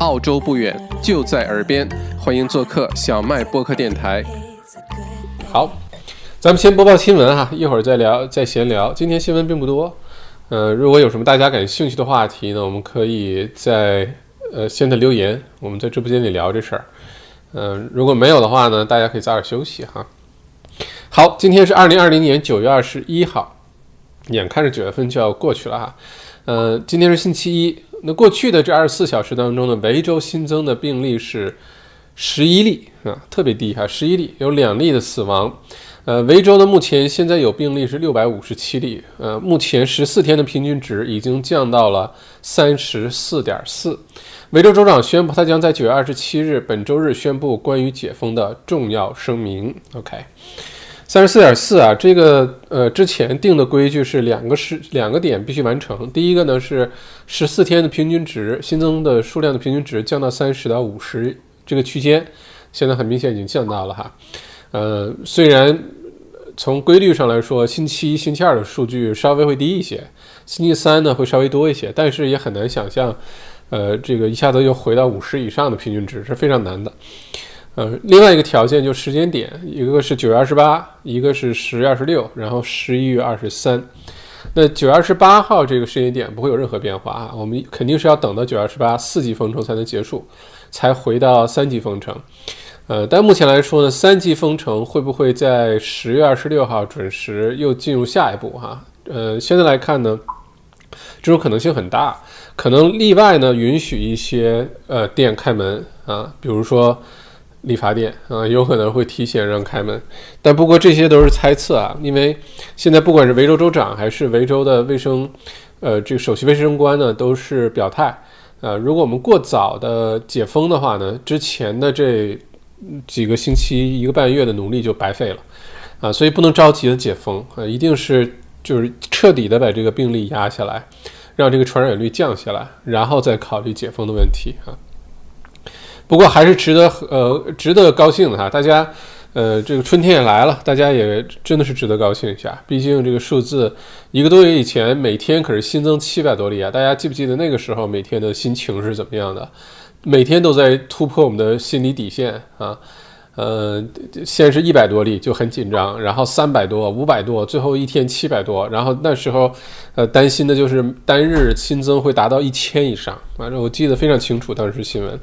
澳洲不远，就在耳边，欢迎做客小麦播客电台。好，咱们先播报新闻哈，一会儿再聊，再闲聊。今天新闻并不多，呃，如果有什么大家感兴趣的话题呢，我们可以在呃现在留言，我们在直播间里聊这事儿。嗯，如果没有的话呢，大家可以早点休息哈。好，今天是二零二零年九月二十一号，眼看着九月份就要过去了哈。呃，今天是星期一。那过去的这二十四小时当中呢，维州新增的病例是十一例啊，特别低哈，十一例，有两例的死亡。呃，维州呢目前现在有病例是六百五十七例，呃，目前十四天的平均值已经降到了三十四点四。维州州长宣布，他将在九月二十七日，本周日宣布关于解封的重要声明。OK。三十四点四啊，这个呃之前定的规矩是两个是两个点必须完成。第一个呢是十四天的平均值新增的数量的平均值降到三十到五十这个区间，现在很明显已经降到了哈。呃，虽然从规律上来说，星期一、星期二的数据稍微会低一些，星期三呢会稍微多一些，但是也很难想象，呃，这个一下子又回到五十以上的平均值是非常难的。呃，另外一个条件就是时间点，一个是九月二十八，一个是十月二十六，然后十一月二十三。那九月二十八号这个时间点不会有任何变化啊，我们肯定是要等到九月二十八四级封城才能结束，才回到三级封城。呃，但目前来说呢，三级封城会不会在十月二十六号准时又进入下一步哈？呃，现在来看呢，这种可能性很大，可能例外呢允许一些呃店开门啊，比如说。理发店啊，有可能会提前让开门，但不过这些都是猜测啊，因为现在不管是维州州长还是维州的卫生，呃，这个首席卫生官呢，都是表态，呃，如果我们过早的解封的话呢，之前的这几个星期一个半月的努力就白费了，啊，所以不能着急的解封啊，一定是就是彻底的把这个病例压下来，让这个传染率降下来，然后再考虑解封的问题啊。不过还是值得呃值得高兴的哈，大家呃这个春天也来了，大家也真的是值得高兴一下。毕竟这个数字一个多月以前每天可是新增七百多例啊，大家记不记得那个时候每天的心情是怎么样的？每天都在突破我们的心理底线啊，呃，先是一百多例就很紧张，然后三百多、五百多，最后一天七百多，然后那时候呃担心的就是单日新增会达到一千以上，反正我记得非常清楚当时新闻。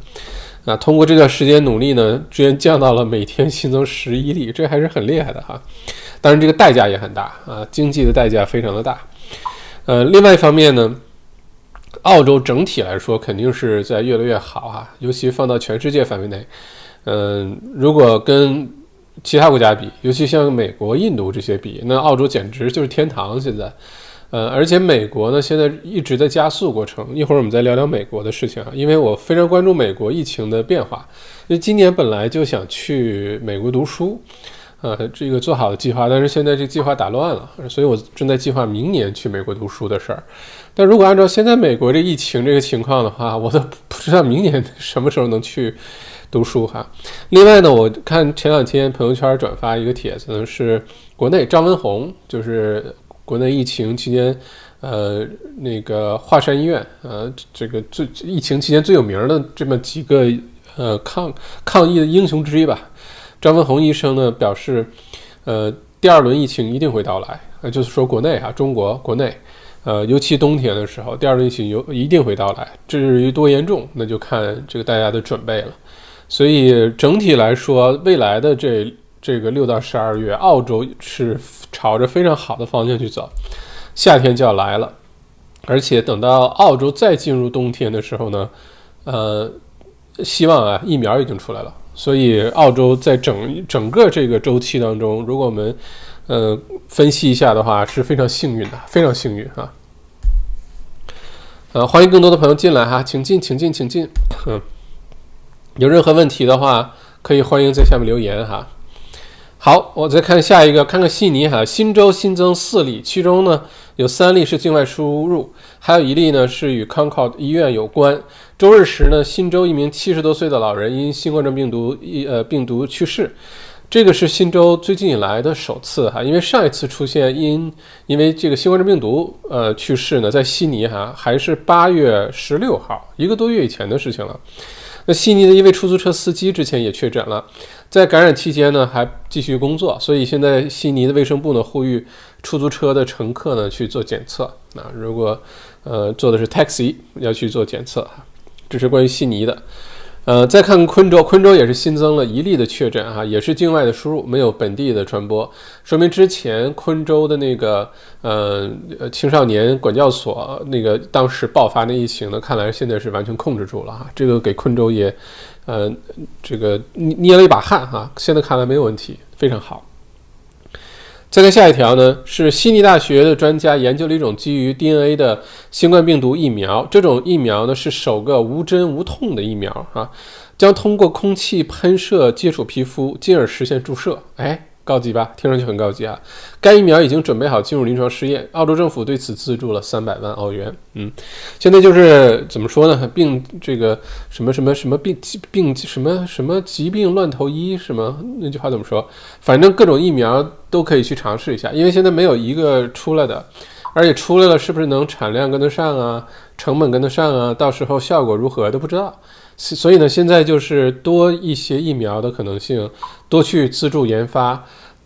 那通过这段时间努力呢，居然降到了每天新增十一例，这还是很厉害的哈。当然这个代价也很大啊，经济的代价非常的大。呃，另外一方面呢，澳洲整体来说肯定是在越来越好哈，尤其放到全世界范围内，嗯，如果跟其他国家比，尤其像美国、印度这些比，那澳洲简直就是天堂现在。呃，而且美国呢，现在一直在加速过程。一会儿我们再聊聊美国的事情啊，因为我非常关注美国疫情的变化。因为今年本来就想去美国读书，呃，这个做好的计划，但是现在这计划打乱了，所以我正在计划明年去美国读书的事儿。但如果按照现在美国这疫情这个情况的话，我都不知道明年什么时候能去读书哈。另外呢，我看前两天朋友圈转发一个帖子，是国内张文宏，就是。国内疫情期间，呃，那个华山医院，呃，这个最疫情期间最有名的这么几个呃抗抗疫的英雄之一吧，张文宏医生呢表示，呃，第二轮疫情一定会到来，呃，就是说国内啊，中国国内，呃，尤其冬天的时候，第二轮疫情有一定会到来，至于多严重，那就看这个大家的准备了。所以整体来说，未来的这。这个六到十二月，澳洲是朝着非常好的方向去走，夏天就要来了，而且等到澳洲再进入冬天的时候呢，呃，希望啊疫苗已经出来了，所以澳洲在整整个这个周期当中，如果我们呃分析一下的话，是非常幸运的，非常幸运啊。呃，欢迎更多的朋友进来哈，请进，请进，请进。嗯，有任何问题的话，可以欢迎在下面留言哈。好，我再看下一个，看看悉尼哈，新州新增四例，其中呢有三例是境外输入，还有一例呢是与 Concord 医院有关。周日时呢，新州一名七十多岁的老人因新冠状病毒一呃病毒去世。这个是新州最近以来的首次哈，因为上一次出现因因为这个新冠状病毒呃去世呢，在悉尼哈还是八月十六号，一个多月以前的事情了。那悉尼的一位出租车司机之前也确诊了，在感染期间呢还继续工作，所以现在悉尼的卫生部呢呼吁出租车的乘客呢去做检测。那如果呃坐的是 taxi 要去做检测，这是关于悉尼的。呃，再看昆州，昆州也是新增了一例的确诊，哈，也是境外的输入，没有本地的传播，说明之前昆州的那个呃青少年管教所那个当时爆发那疫情呢，看来现在是完全控制住了哈，这个给昆州也呃这个捏了一把汗哈，现在看来没有问题，非常好。再看下一条呢，是悉尼大学的专家研究了一种基于 DNA 的新冠病毒疫苗。这种疫苗呢是首个无针无痛的疫苗啊，将通过空气喷射接触皮肤，进而实现注射。哎。高级吧，听上去很高级啊。该疫苗已经准备好进入临床试验，澳洲政府对此资助了三百万澳元。嗯，现在就是怎么说呢？病这个什么什么什么病疾病什么什么疾病乱投医是吗？那句话怎么说？反正各种疫苗都可以去尝试一下，因为现在没有一个出来的，而且出来了是不是能产量跟得上啊？成本跟得上啊？到时候效果如何都不知道。所以呢，现在就是多一些疫苗的可能性，多去资助研发。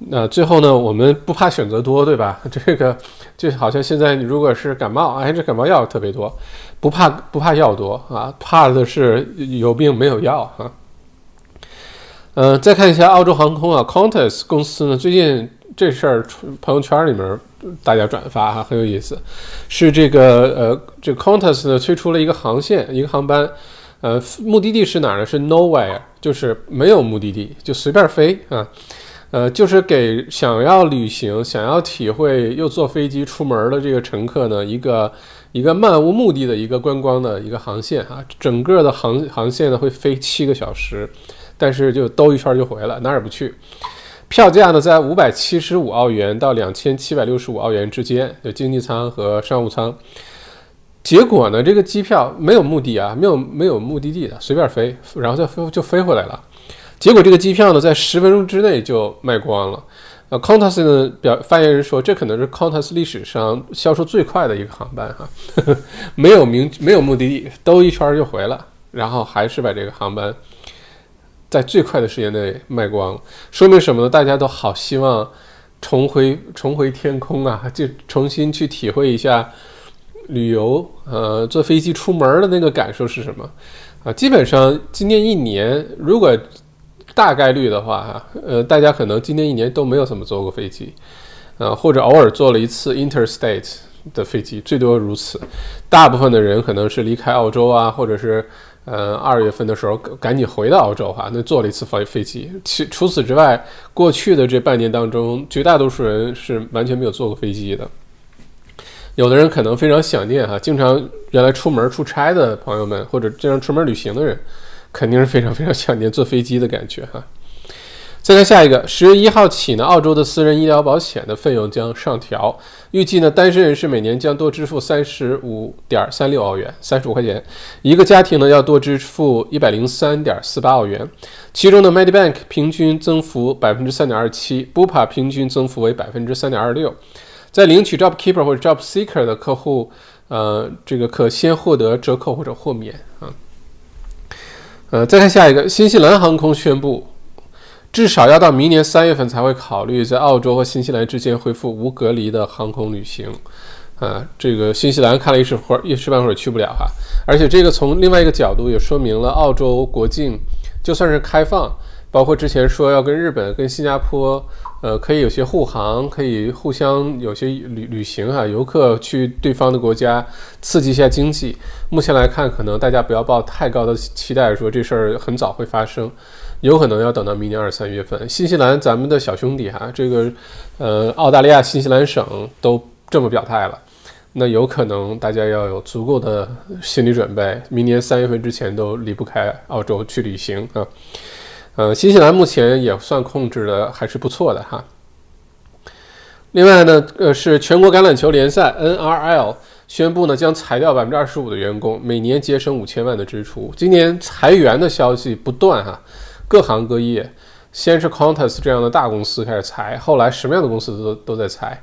那最后呢，我们不怕选择多，对吧？这个就好像现在你如果是感冒，哎，这感冒药特别多，不怕不怕药多啊，怕的是有病没有药啊。嗯，再看一下澳洲航空啊，Qantas 公司呢，最近这事儿朋友圈里面大家转发哈，很有意思，是这个呃，这 Qantas 呢推出了一个航线，一个航班。呃，目的地是哪儿呢？是 nowhere，就是没有目的地，就随便飞啊。呃，就是给想要旅行、想要体会又坐飞机出门的这个乘客呢，一个一个漫无目的的一个观光的一个航线啊。整个的航航线呢会飞七个小时，但是就兜一圈就回来，哪儿也不去。票价呢在五百七十五澳元到两千七百六十五澳元之间，就经济舱和商务舱。结果呢？这个机票没有目的啊，没有没有目的地的，随便飞，然后再飞就飞回来了。结果这个机票呢，在十分钟之内就卖光了。呃，Qantas 的表发言人说，这可能是 Qantas 历史上销售最快的一个航班哈，没有名没有目的地，兜一圈就回了，然后还是把这个航班在最快的时间内卖光，说明什么呢？大家都好希望重回重回天空啊，就重新去体会一下。旅游，呃，坐飞机出门的那个感受是什么？啊，基本上今年一年，如果大概率的话，哈，呃，大家可能今年一年都没有怎么坐过飞机，呃，或者偶尔坐了一次 interstate 的飞机，最多如此。大部分的人可能是离开澳洲啊，或者是呃二月份的时候赶紧回到澳洲哈，那坐了一次飞飞机。其除此之外，过去的这半年当中，绝大多数人是完全没有坐过飞机的。有的人可能非常想念哈，经常原来出门出差的朋友们，或者经常出门旅行的人，肯定是非常非常想念坐飞机的感觉哈。再看下一个，十月一号起呢，澳洲的私人医疗保险的费用将上调，预计呢，单身人士每年将多支付三十五点三六澳元，三十五块钱，一个家庭呢要多支付一百零三点四八澳元，其中呢，Medibank 平均增幅百分之三点二七，Bupa 平均增幅为百分之三点二六。在领取 JobKeeper 或者 JobSeeker 的客户，呃，这个可先获得折扣或者豁免啊。呃，再看下一个，新西兰航空宣布，至少要到明年三月份才会考虑在澳洲和新西兰之间恢复无隔离的航空旅行。啊，这个新西兰看了一时会儿一时半会儿去不了哈。而且这个从另外一个角度也说明了澳洲国境就算是开放。包括之前说要跟日本、跟新加坡，呃，可以有些护航，可以互相有些旅旅行哈，游客去对方的国家刺激一下经济。目前来看，可能大家不要抱太高的期待，说这事儿很早会发生，有可能要等到明年二三月份。新西兰咱们的小兄弟哈，这个呃，澳大利亚新西兰省都这么表态了，那有可能大家要有足够的心理准备，明年三月份之前都离不开澳洲去旅行啊。呃，新西兰目前也算控制的还是不错的哈。另外呢，呃，是全国橄榄球联赛 NRL 宣布呢将裁掉百分之二十五的员工，每年节省五千万的支出。今年裁员的消息不断哈，各行各业。先是 Qantas 这样的大公司开始裁，后来什么样的公司都都在裁，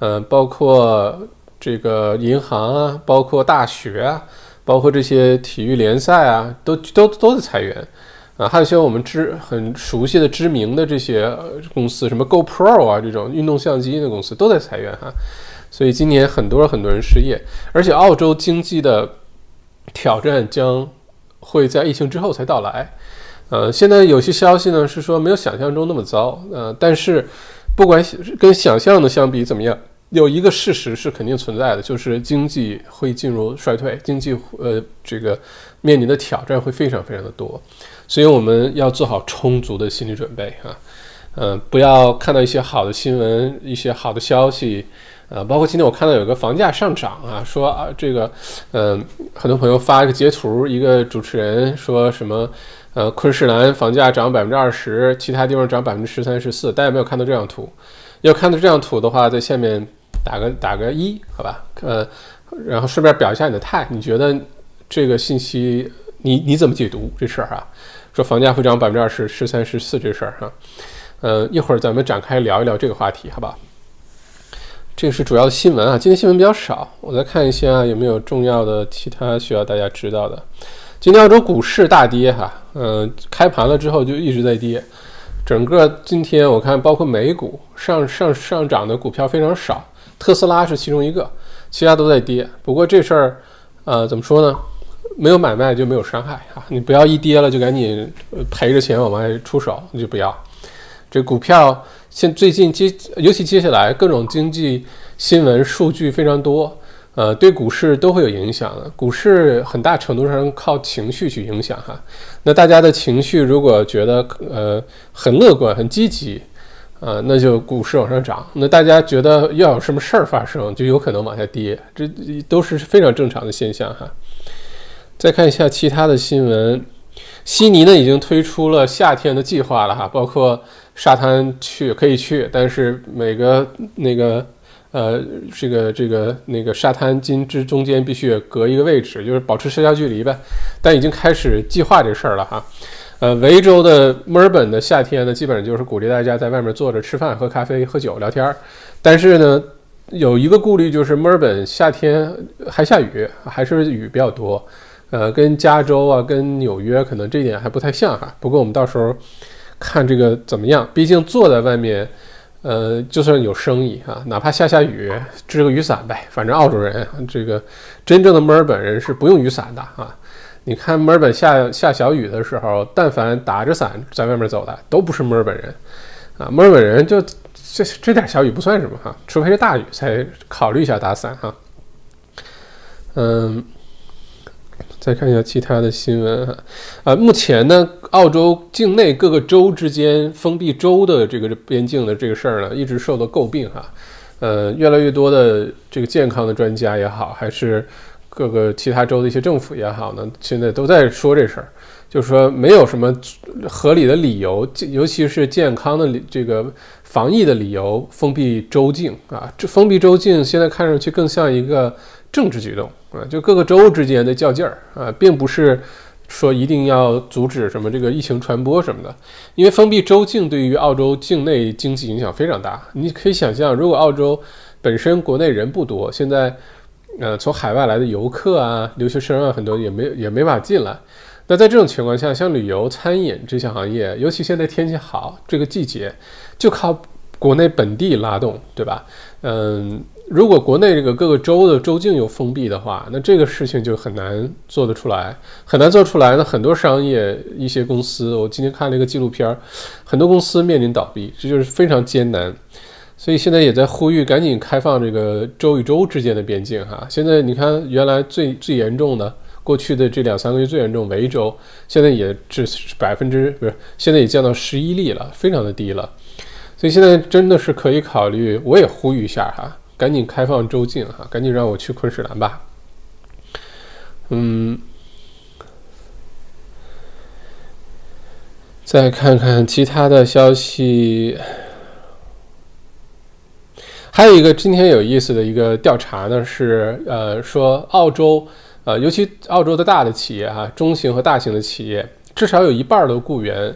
嗯，包括这个银行啊，包括大学啊，包括这些体育联赛啊，都都都在裁员。啊，还有些我们知很熟悉的知名的这些公司，什么 GoPro 啊这种运动相机的公司都在裁员哈，所以今年很多很多人失业，而且澳洲经济的挑战将会在疫情之后才到来。呃，现在有些消息呢是说没有想象中那么糟，呃，但是不管跟想象的相比怎么样，有一个事实是肯定存在的，就是经济会进入衰退，经济呃这个面临的挑战会非常非常的多。所以我们要做好充足的心理准备啊，嗯，不要看到一些好的新闻、一些好的消息，呃，包括今天我看到有个房价上涨啊，说啊这个，嗯，很多朋友发一个截图，一个主持人说什么，呃，昆士兰房价涨百分之二十，其他地方涨百分之十三、十四，大家没有看到这张图？要看到这张图的话，在下面打个打个一，好吧？呃，然后顺便表一下你的态，你觉得这个信息你你怎么解读这事儿啊？说房价会涨百分之二十、十三、十四这事儿哈，嗯，一会儿咱们展开聊一聊这个话题，好吧？这个是主要的新闻啊，今天新闻比较少，我再看一下有没有重要的其他需要大家知道的。今天澳洲股市大跌哈，嗯，开盘了之后就一直在跌，整个今天我看包括美股上上上涨的股票非常少，特斯拉是其中一个，其他都在跌。不过这事儿，呃，怎么说呢？没有买卖就没有伤害啊！你不要一跌了就赶紧赔着钱往外出手，你就不要。这股票现最近接，尤其接下来各种经济新闻数据非常多，呃，对股市都会有影响的。股市很大程度上靠情绪去影响哈。那大家的情绪如果觉得呃很乐观、很积极，呃，那就股市往上涨；那大家觉得要有什么事儿发生，就有可能往下跌。这都是非常正常的现象哈。再看一下其他的新闻，悉尼呢已经推出了夏天的计划了哈，包括沙滩去可以去，但是每个那个呃这个这个那个沙滩金之中间必须隔一个位置，就是保持社交距离呗。但已经开始计划这事儿了哈。呃，维州的墨尔本的夏天呢，基本上就是鼓励大家在外面坐着吃饭、喝咖啡、喝酒、聊天儿。但是呢，有一个顾虑就是墨尔本夏天还下雨，还是雨比较多。呃，跟加州啊，跟纽约可能这一点还不太像哈。不过我们到时候看这个怎么样。毕竟坐在外面，呃，就算有生意啊，哪怕下下雨，支个雨伞呗。反正澳洲人，这个真正的墨尔本人是不用雨伞的啊。你看墨尔本下下小雨的时候，但凡打着伞在外面走的，都不是墨尔本人啊。墨尔本人就这这点小雨不算什么哈，除非是大雨才考虑一下打伞哈。嗯。再看一下其他的新闻哈，啊，目前呢，澳洲境内各个州之间封闭州的这个边境的这个事儿呢，一直受到诟病哈，呃，越来越多的这个健康的专家也好，还是各个其他州的一些政府也好呢，现在都在说这事儿，就是说没有什么合理的理由，尤其是健康的这个防疫的理由封闭州境啊，这封闭州境现在看上去更像一个。政治举动啊，就各个州之间的较劲儿啊，并不是说一定要阻止什么这个疫情传播什么的。因为封闭州境对于澳洲境内经济影响非常大。你可以想象，如果澳洲本身国内人不多，现在呃从海外来的游客啊、留学生啊很多也没也没法进来。那在这种情况下，像旅游、餐饮这些行业，尤其现在天气好，这个季节就靠国内本地拉动，对吧？嗯。如果国内这个各个州的州境又封闭的话，那这个事情就很难做得出来，很难做出来那。很多商业一些公司，我今天看了一个纪录片，很多公司面临倒闭，这就是非常艰难。所以现在也在呼吁赶紧开放这个州与州之间的边境哈。现在你看，原来最最严重的过去的这两三个月最严重维州，现在也只百分之不是，现在也降到十一例了，非常的低了。所以现在真的是可以考虑，我也呼吁一下哈。赶紧开放州境哈，赶紧让我去昆士兰吧。嗯，再看看其他的消息，还有一个今天有意思的一个调查呢，是呃说澳洲呃尤其澳洲的大的企业哈，中型和大型的企业，至少有一半的雇员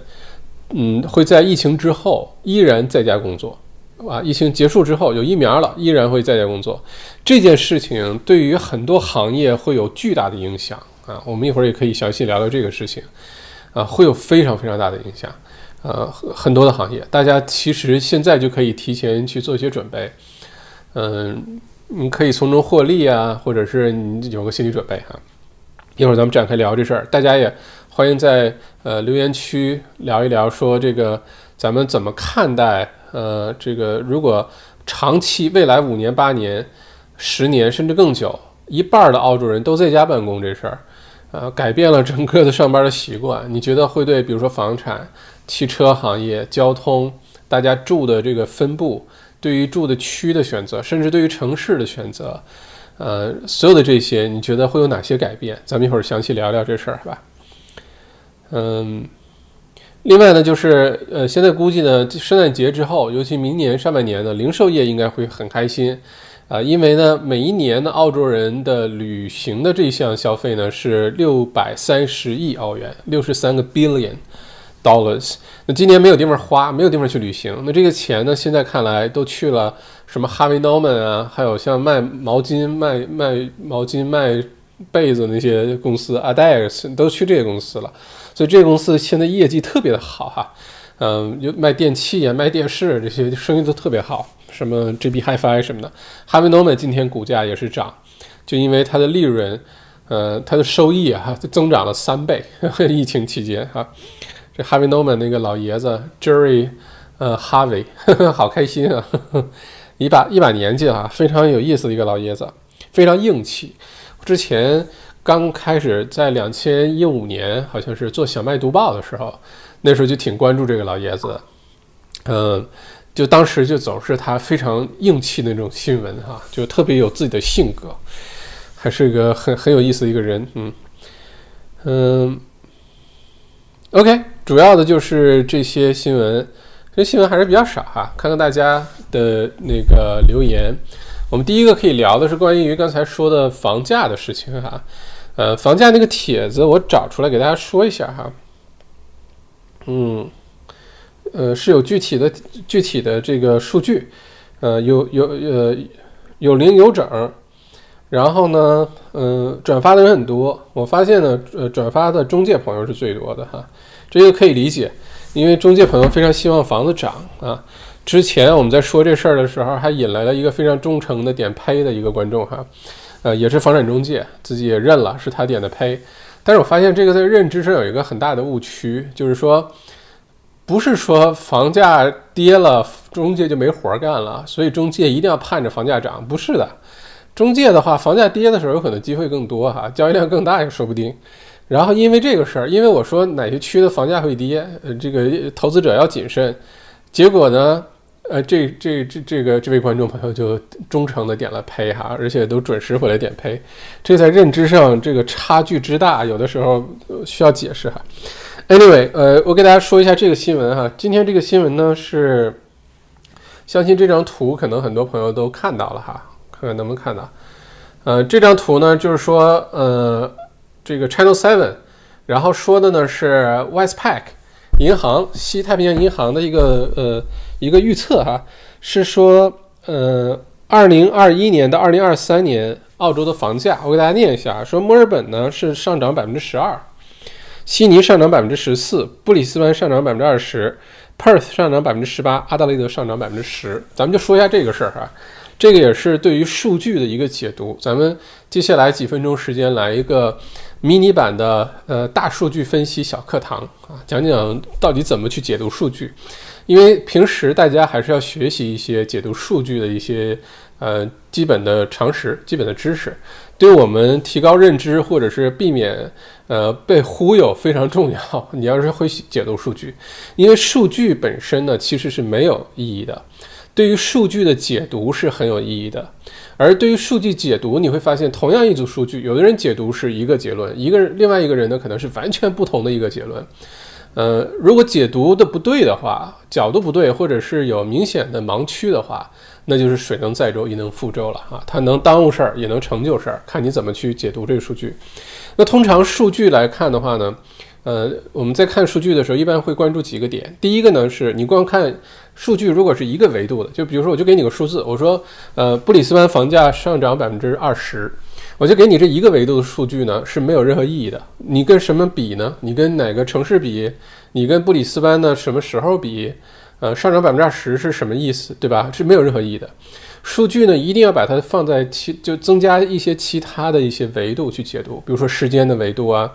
嗯，会在疫情之后依然在家工作，啊，疫情结束之后有疫苗了，依然会在家工作。这件事情对于很多行业会有巨大的影响啊，我们一会儿也可以详细聊聊这个事情，啊，会有非常非常大的影响，呃，很多的行业，大家其实现在就可以提前去做一些准备，嗯，你可以从中获利啊，或者是你有个心理准备哈。一会儿咱们展开聊这事儿，大家也欢迎在呃留言区聊一聊，说这个咱们怎么看待呃这个如果长期未来五年、八年、十年甚至更久，一半的澳洲人都在家办公这事儿，呃改变了整个的上班的习惯，你觉得会对比如说房产、汽车行业、交通，大家住的这个分布，对于住的区的选择，甚至对于城市的选择？呃，所有的这些，你觉得会有哪些改变？咱们一会儿详细聊聊这事儿，是吧？嗯，另外呢，就是呃，现在估计呢，圣诞节之后，尤其明年上半年呢，零售业应该会很开心啊，因为呢，每一年呢，澳洲人的旅行的这项消费呢是六百三十亿澳元，六十三个 billion。dollars，那今年没有地方花，没有地方去旅行，那这个钱呢？现在看来都去了什么 Harvey Norman 啊，还有像卖毛巾、卖卖毛巾、卖被子那些公司 a d a x 都去这些公司了。所以这些公司现在业绩特别的好哈，嗯，就卖电器啊、卖电视这些生意都特别好，什么 JB Hi-Fi 什么的。Harvey Norman 今天股价也是涨，就因为它的利润，呃，它的收益啊，增长了三倍，疫情期间哈。这 Harvey Norman 那个老爷子 Jerry，呃，Harvey，好开心啊！呵呵一把一把年纪了，非常有意思的一个老爷子，非常硬气。之前刚开始在两千一五年，好像是做小麦读报的时候，那时候就挺关注这个老爷子。嗯，就当时就总是他非常硬气的那种新闻哈，就特别有自己的性格，还是一个很很有意思的一个人。嗯嗯，OK。主要的就是这些新闻，这新闻还是比较少哈。看看大家的那个留言，我们第一个可以聊的是关于刚才说的房价的事情哈。呃，房价那个帖子我找出来给大家说一下哈。嗯，呃，是有具体的具体的这个数据，呃，有有呃有零有整，然后呢，嗯，转发的人很多。我发现呢，呃，转发的中介朋友是最多的哈。这个可以理解，因为中介朋友非常希望房子涨啊。之前我们在说这事儿的时候，还引来了一个非常忠诚的点呸的一个观众哈，呃，也是房产中介，自己也认了是他点的呸。但是我发现这个在认知上有一个很大的误区，就是说，不是说房价跌了，中介就没活干了，所以中介一定要盼着房价涨，不是的。中介的话，房价跌的时候，有可能机会更多哈，交易量更大也说不定。然后因为这个事儿，因为我说哪些区的房价会跌，呃，这个投资者要谨慎。结果呢，呃，这这这这个这位观众朋友就忠诚的点了呸哈，而且都准时回来点呸。这在认知上这个差距之大，有的时候需要解释哈。Anyway，呃，我给大家说一下这个新闻哈。今天这个新闻呢是，相信这张图可能很多朋友都看到了哈，看看能不能看到。呃，这张图呢就是说，呃。这个 Channel Seven，然后说的呢是 Westpac 银行西太平洋银行的一个呃一个预测哈，是说呃二零二一年到二零二三年澳洲的房价，我给大家念一下，说墨尔本呢是上涨百分之十二，悉尼上涨百分之十四，布里斯班上涨百分之二十，Perth 上涨百分之十八，阿德雷德上涨百分之十，咱们就说一下这个事儿哈。这个也是对于数据的一个解读。咱们接下来几分钟时间来一个迷你版的呃大数据分析小课堂啊，讲讲到底怎么去解读数据。因为平时大家还是要学习一些解读数据的一些呃基本的常识、基本的知识，对我们提高认知或者是避免呃被忽悠非常重要。你要是会解读数据，因为数据本身呢其实是没有意义的。对于数据的解读是很有意义的，而对于数据解读，你会发现，同样一组数据，有的人解读是一个结论，一个人另外一个人呢，可能是完全不同的一个结论。呃，如果解读的不对的话，角度不对，或者是有明显的盲区的话，那就是水能载舟，亦能覆舟了啊！它能耽误事儿，也能成就事儿，看你怎么去解读这个数据。那通常数据来看的话呢，呃，我们在看数据的时候，一般会关注几个点。第一个呢，是你光看数据，如果是一个维度的，就比如说，我就给你个数字，我说，呃，布里斯班房价上涨百分之二十，我就给你这一个维度的数据呢，是没有任何意义的。你跟什么比呢？你跟哪个城市比？你跟布里斯班的什么时候比？呃，上涨百分之二十是什么意思？对吧？是没有任何意义的。数据呢，一定要把它放在其就增加一些其他的一些维度去解读，比如说时间的维度啊。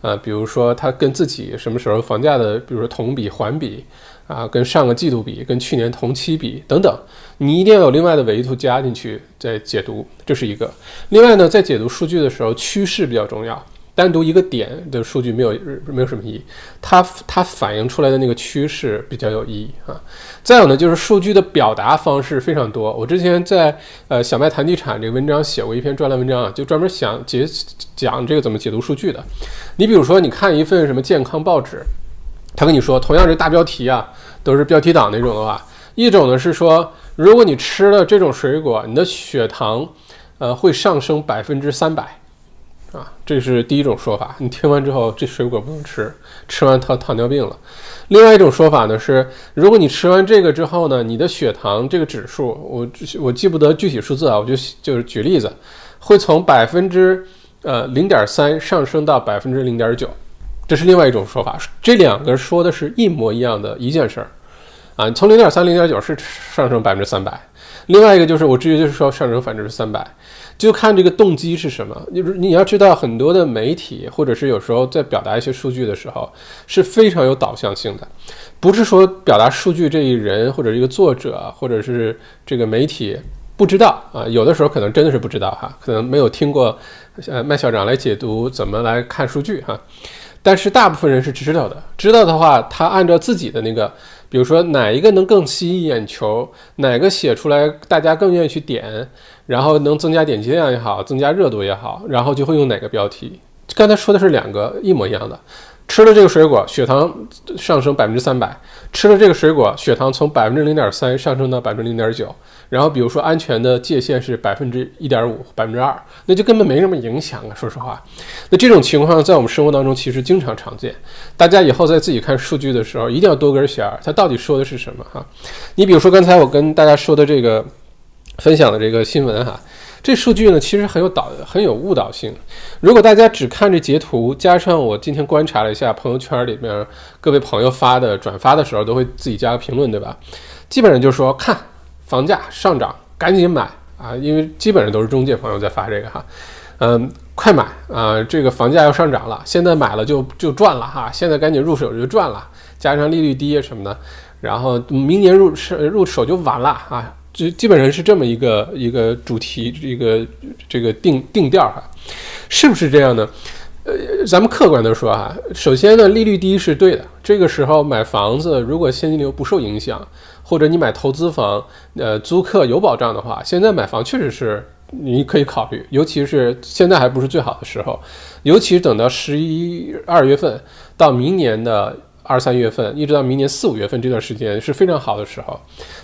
啊，比如说它跟自己什么时候房价的，比如说同比、环比，啊，跟上个季度比，跟去年同期比等等，你一定要有另外的维度加进去再解读，这是一个。另外呢，在解读数据的时候，趋势比较重要。单独一个点的数据没有没有什么意义，它它反映出来的那个趋势比较有意义啊。再有呢，就是数据的表达方式非常多。我之前在呃小麦谈地产这个文章写过一篇专栏文章啊，就专门想解讲这个怎么解读数据的。你比如说，你看一份什么健康报纸，他跟你说同样是大标题啊，都是标题党那种的话，一种呢是说，如果你吃了这种水果，你的血糖呃会上升百分之三百。啊，这是第一种说法。你听完之后，这水果不能吃，吃完糖糖尿病了。另外一种说法呢是，如果你吃完这个之后呢，你的血糖这个指数，我我记不得具体数字啊，我就就是举例子，会从百分之呃零点三上升到百分之零点九，这是另外一种说法。这两个说的是一模一样的一件事儿啊，从零点三零点九是上升百分之三百，另外一个就是我直接就是说上升百分之三百。就看这个动机是什么，就是你要知道，很多的媒体或者是有时候在表达一些数据的时候是非常有导向性的，不是说表达数据这一人或者一个作者或者是这个媒体不知道啊，有的时候可能真的是不知道哈，可能没有听过呃麦校长来解读怎么来看数据哈，但是大部分人是知道的，知道的话，他按照自己的那个。比如说哪一个能更吸引眼球，哪个写出来大家更愿意去点，然后能增加点击量也好，增加热度也好，然后就会用哪个标题。刚才说的是两个一模一样的。吃了这个水果，血糖上升百分之三百；吃了这个水果，血糖从百分之零点三上升到百分之零点九。然后比如说安全的界限是百分之一点五、百分之二，那就根本没什么影响啊。说实话，那这种情况在我们生活当中其实经常常见。大家以后在自己看数据的时候，一定要多根弦儿，它到底说的是什么哈？你比如说刚才我跟大家说的这个分享的这个新闻哈。这数据呢，其实很有导，很有误导性。如果大家只看这截图，加上我今天观察了一下朋友圈里面各位朋友发的转发的时候，都会自己加个评论，对吧？基本上就是说，看房价上涨，赶紧买啊！因为基本上都是中介朋友在发这个哈，嗯，快买啊！这个房价要上涨了，现在买了就就赚了哈！现在赶紧入手就赚了，加上利率低什么的，然后明年入手入手就晚了啊！就基本上是这么一个一个主题，一个这个定定调哈，是不是这样呢？呃，咱们客观的说哈，首先呢，利率低是对的。这个时候买房子，如果现金流不受影响，或者你买投资房，呃，租客有保障的话，现在买房确实是你可以考虑。尤其是现在还不是最好的时候，尤其等到十一二月份到明年的。二三月份一直到明年四五月份这段时间是非常好的时候，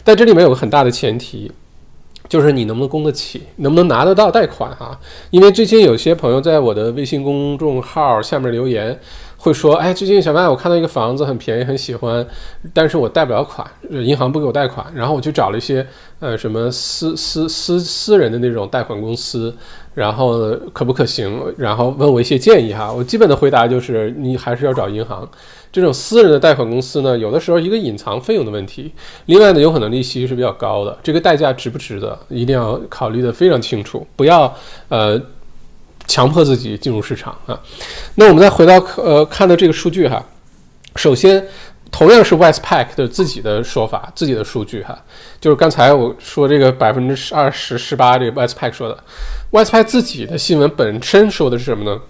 但这里面有个很大的前提，就是你能不能供得起，能不能拿得到贷款哈？因为最近有些朋友在我的微信公众号下面留言，会说：“哎，最近小麦我看到一个房子很便宜，很喜欢，但是我贷不了款，银行不给我贷款。”然后我去找了一些呃什么私 私私私人的那种贷款公司，然后可不可行？然后问我一些建议哈。我基本的回答就是，你还是要找银行。这种私人的贷款公司呢，有的时候一个隐藏费用的问题，另外呢，有可能利息是比较高的，这个代价值不值得，一定要考虑的非常清楚，不要呃强迫自己进入市场啊。那我们再回到呃看到这个数据哈，首先同样是 Westpac 的自己的说法，自己的数据哈，就是刚才我说这个百分之二十十八这个 Westpac 说的，Westpac 自己的新闻本身说的是什么呢？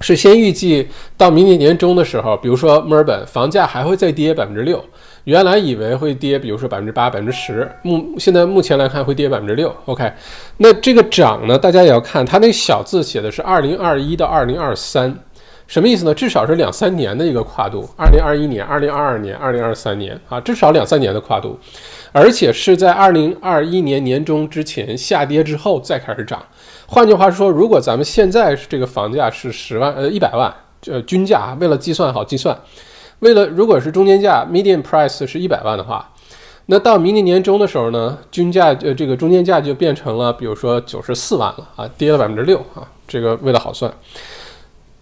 是先预计到明年年中的时候，比如说墨尔本房价还会再跌百分之六，原来以为会跌，比如说百分之八、百分之十，目现在目前来看会跌百分之六。OK，那这个涨呢，大家也要看它那个小字写的是二零二一到二零二三，什么意思呢？至少是两三年的一个跨度，二零二一年、二零二二年、二零二三年啊，至少两三年的跨度，而且是在二零二一年年中之前下跌之后再开始涨。换句话说，如果咱们现在是这个房价是十万呃一百万呃均价，为了计算好计算，为了如果是中间价 median price 是一百万的话，那到明年年中的时候呢，均价呃这个中间价就变成了比如说九十四万了啊，跌了百分之六啊，这个为了好算，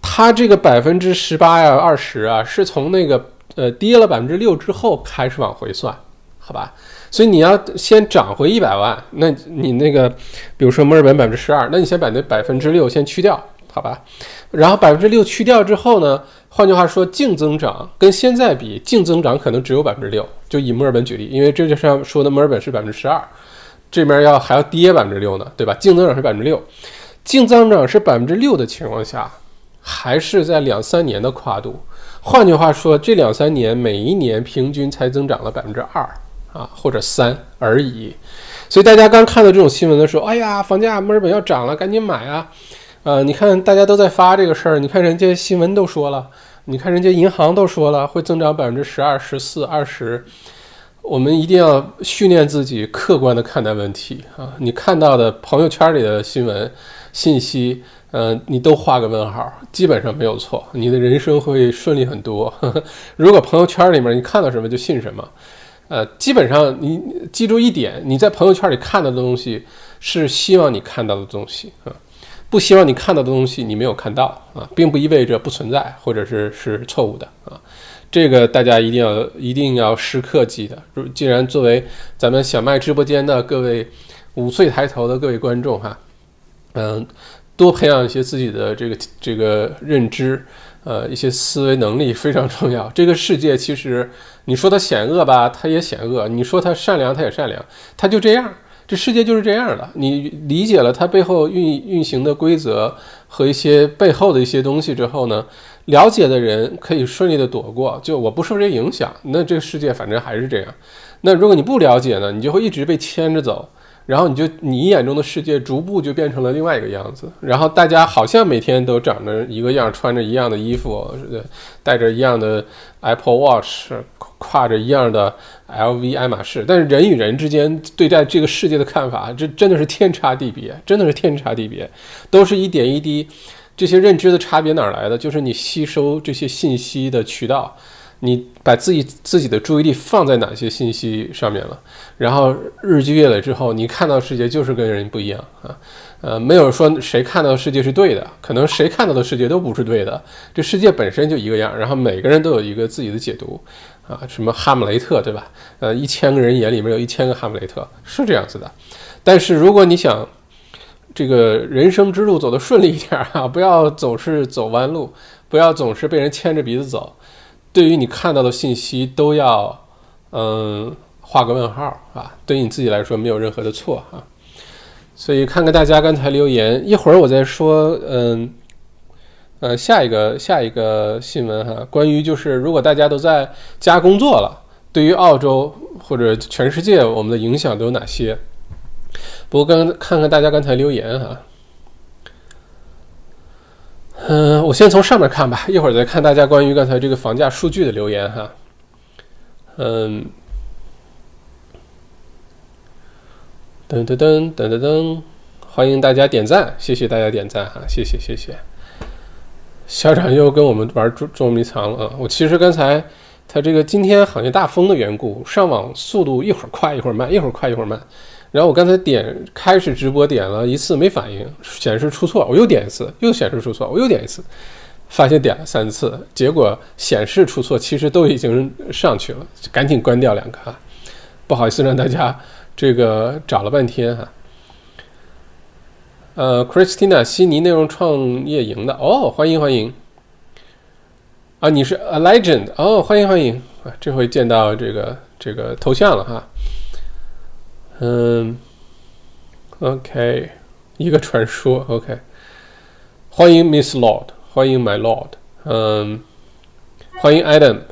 它这个百分之十八呀二十啊是从那个呃跌了百分之六之后开始往回算，好吧？所以你要先涨回一百万，那你那个，比如说墨尔本百分之十二，那你先把那百分之六先去掉，好吧？然后百分之六去掉之后呢，换句话说，净增长跟现在比，净增长可能只有百分之六。就以墨尔本举例，因为这就像说的，墨尔本是百分之十二，这边要还要跌百分之六呢，对吧？净增长是百分之六，净增长是百分之六的情况下，还是在两三年的跨度。换句话说，这两三年每一年平均才增长了百分之二。啊，或者三而已，所以大家刚看到这种新闻的时候，哎呀，房价墨尔本要涨了，赶紧买啊！呃，你看大家都在发这个事儿，你看人家新闻都说了，你看人家银行都说了，会增长百分之十二、十四、二十。我们一定要训练自己客观的看待问题啊！你看到的朋友圈里的新闻信息，呃，你都画个问号，基本上没有错，你的人生会顺利很多。如果朋友圈里面你看到什么就信什么。呃，基本上你记住一点，你在朋友圈里看到的东西是希望你看到的东西啊，不希望你看到的东西你没有看到啊，并不意味着不存在或者是是错误的啊，这个大家一定要一定要时刻记得。既然作为咱们小麦直播间的各位五岁抬头的各位观众哈，嗯，多培养一些自己的这个这个认知。呃，一些思维能力非常重要。这个世界其实，你说它险恶吧，它也险恶；你说它善良，它也善良。它就这样，这世界就是这样的。你理解了它背后运运行的规则和一些背后的一些东西之后呢，了解的人可以顺利的躲过。就我不受这影响，那这个世界反正还是这样。那如果你不了解呢，你就会一直被牵着走。然后你就你眼中的世界逐步就变成了另外一个样子，然后大家好像每天都长着一个样，穿着一样的衣服，戴着一样的 Apple Watch，挎着一样的 LV 爱马仕，但是人与人之间对待这个世界的看法，这真的是天差地别，真的是天差地别，都是一点一滴，这些认知的差别哪来的？就是你吸收这些信息的渠道。你把自己自己的注意力放在哪些信息上面了？然后日积月累之后，你看到世界就是跟人不一样啊。呃，没有说谁看到世界是对的，可能谁看到的世界都不是对的。这世界本身就一个样，然后每个人都有一个自己的解读啊。什么哈姆雷特，对吧？呃，一千个人眼里面有一千个哈姆雷特，是这样子的。但是如果你想这个人生之路走得顺利一点啊，不要总是走弯路，不要总是被人牵着鼻子走。对于你看到的信息，都要嗯画个问号啊。对于你自己来说，没有任何的错啊。所以看看大家刚才留言，一会儿我再说。嗯呃，下一个下一个新闻哈，关于就是如果大家都在家工作了，对于澳洲或者全世界我们的影响都有哪些？不过刚看看大家刚才留言哈。嗯，我先从上面看吧，一会儿再看大家关于刚才这个房价数据的留言哈。嗯，噔噔噔噔噔噔，欢迎大家点赞，谢谢大家点赞哈，谢谢谢谢。校长又跟我们玩捉捉迷藏了啊！我其实刚才他这个今天好像大风的缘故，上网速度一会儿快一会儿慢，一会儿快一会儿慢。然后我刚才点开始直播，点了一次没反应，显示出错，我又点一次，又显示出错，我又点一次，发现点了三次，结果显示出错，其实都已经上去了，赶紧关掉两个啊，不好意思让大家这个找了半天哈。呃，Christina 悉尼内容创业营的。哦，欢迎欢迎，啊，你是 A Legend 哦，欢迎欢迎。啊，这回见到这个这个头像了哈。嗯，OK，一个传说，OK，欢迎 Miss Lord，欢迎 My Lord，嗯，欢迎 Adam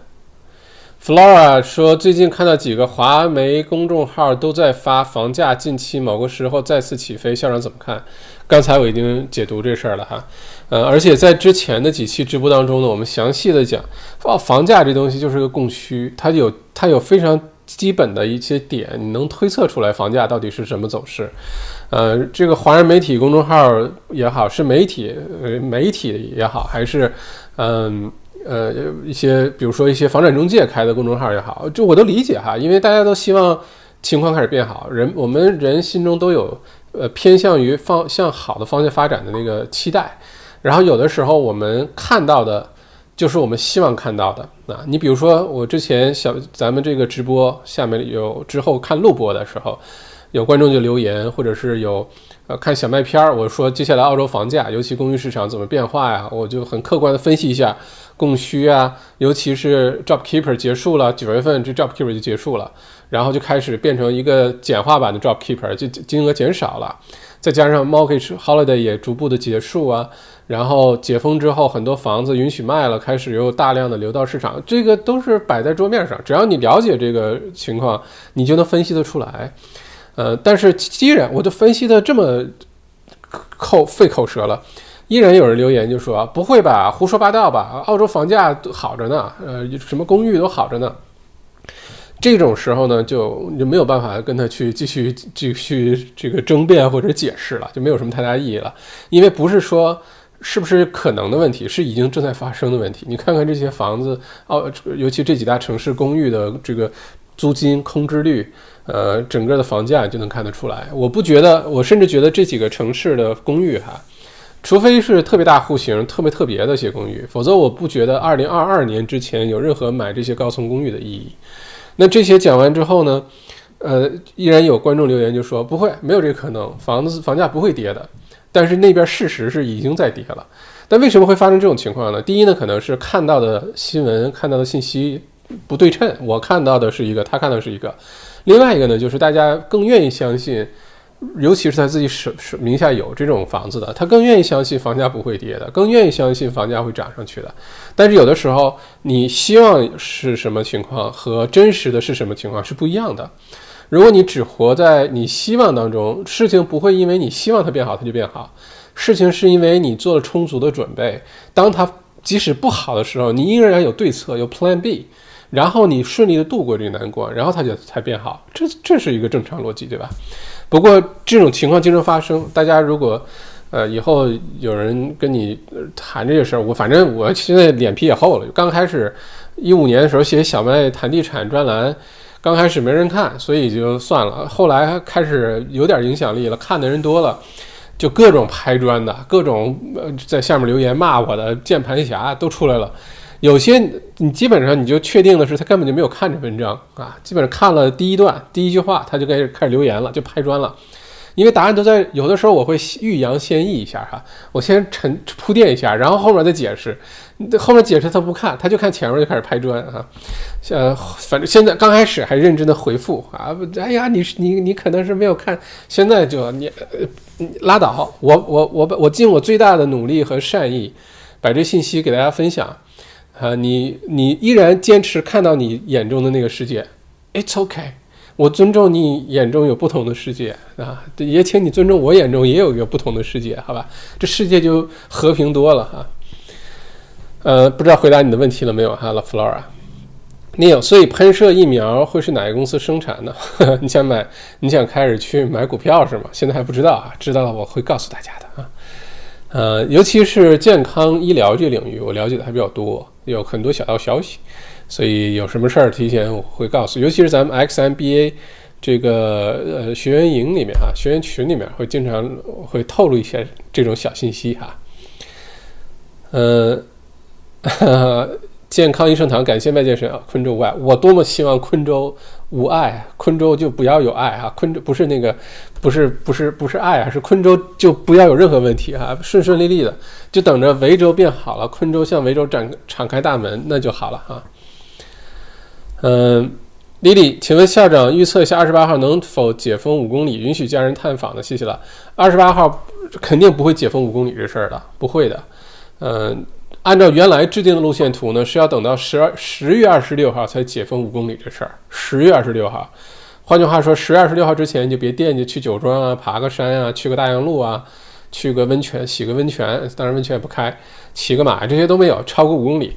Flora 说最近看到几个华媒公众号都在发房价近期某个时候再次起飞，校长怎么看？刚才我已经解读这事儿了哈，呃，而且在之前的几期直播当中呢，我们详细的讲，哦，房价这东西就是个供需，它有它有非常。基本的一些点，你能推测出来房价到底是什么走势？呃，这个华人媒体公众号也好，是媒体呃媒体也好，还是嗯呃一些比如说一些房产中介开的公众号也好，就我都理解哈，因为大家都希望情况开始变好，人我们人心中都有呃偏向于方向好的方向发展的那个期待，然后有的时候我们看到的。就是我们希望看到的啊！你比如说，我之前小咱们这个直播下面有之后看录播的时候，有观众就留言，或者是有呃看小麦片儿，我说接下来澳洲房价，尤其公寓市场怎么变化呀？我就很客观的分析一下供需啊，尤其是 JobKeeper 结束了，九月份这 JobKeeper 就结束了，然后就开始变成一个简化版的 JobKeeper，就金额减少了，再加上 Mortgage Holiday 也逐步的结束啊。然后解封之后，很多房子允许卖了，开始有大量的流到市场，这个都是摆在桌面上。只要你了解这个情况，你就能分析得出来。呃，但是既然我就分析的这么口费口舌了，依然有人留言就说：“不会吧，胡说八道吧？澳洲房价都好着呢，呃，什么公寓都好着呢。”这种时候呢，就就没有办法跟他去继续继续这个争辩或者解释了，就没有什么太大意义了，因为不是说。是不是可能的问题？是已经正在发生的问题。你看看这些房子，哦，尤其这几大城市公寓的这个租金空置率，呃，整个的房价就能看得出来。我不觉得，我甚至觉得这几个城市的公寓哈，除非是特别大户型、特别特别的一些公寓，否则我不觉得二零二二年之前有任何买这些高层公寓的意义。那这些讲完之后呢，呃，依然有观众留言就说不会，没有这个可能，房子房价不会跌的。但是那边事实是已经在跌了，但为什么会发生这种情况呢？第一呢，可能是看到的新闻、看到的信息不对称，我看到的是一个，他看到是一个；另外一个呢，就是大家更愿意相信，尤其是他自己手手名下有这种房子的，他更愿意相信房价不会跌的，更愿意相信房价会涨上去的。但是有的时候，你希望是什么情况和真实的是什么情况是不一样的。如果你只活在你希望当中，事情不会因为你希望它变好，它就变好。事情是因为你做了充足的准备，当它即使不好的时候，你依然有对策，有 Plan B，然后你顺利的度过这个难关，然后它就才变好。这这是一个正常逻辑，对吧？不过这种情况经常发生。大家如果呃以后有人跟你谈这个事儿，我反正我现在脸皮也厚了。刚开始一五年的时候写小麦谈地产专栏。刚开始没人看，所以就算了。后来开始有点影响力了，看的人多了，就各种拍砖的，各种呃在下面留言骂我的键盘侠都出来了。有些你基本上你就确定的是他根本就没有看这文章啊，基本上看了第一段第一句话，他就开始开始留言了，就拍砖了。因为答案都在，有的时候我会欲扬先抑一下哈，我先陈铺垫一下，然后后面再解释。后面解释他不看，他就看前面就开始拍砖啊。呃，反正现在刚开始还认真的回复啊，哎呀，你你你可能是没有看，现在就你拉倒，我我我我尽我最大的努力和善意，把这信息给大家分享啊。你你依然坚持看到你眼中的那个世界，It's OK。我尊重你眼中有不同的世界啊，也请你尊重我眼中也有一个不同的世界，好吧？这世界就和平多了哈。呃，不知道回答你的问题了没有哈，La Flora。你有，所以喷射疫苗会是哪个公司生产的？你想买，你想开始去买股票是吗？现在还不知道啊，知道了我会告诉大家的啊。呃，尤其是健康医疗这领域，我了解的还比较多，有很多小道消息。所以有什么事儿提前我会告诉，尤其是咱们 XMBA 这个呃学员营里面啊，学员群里面会经常会透露一些这种小信息哈。呃，健康益生堂感谢麦健身啊，昆州无爱，我多么希望昆州无爱，昆州就不要有爱啊，昆州不是那个不是不是不是爱啊，是昆州就不要有任何问题哈，顺顺利利的，就等着维州变好了，昆州向维州展敞开大门，那就好了哈。嗯，丽丽，请问校长预测一下二十八号能否解封五公里，允许家人探访的？谢谢了。二十八号肯定不会解封五公里这事儿的，不会的。嗯，按照原来制定的路线图呢，是要等到十二十月二十六号才解封五公里这事儿。十月二十六号，换句话说，十月二十六号之前就别惦记去酒庄啊、爬个山啊、去个大洋路啊、去个温泉、洗个温泉。当然温泉也不开，骑个马这些都没有。超过五公里，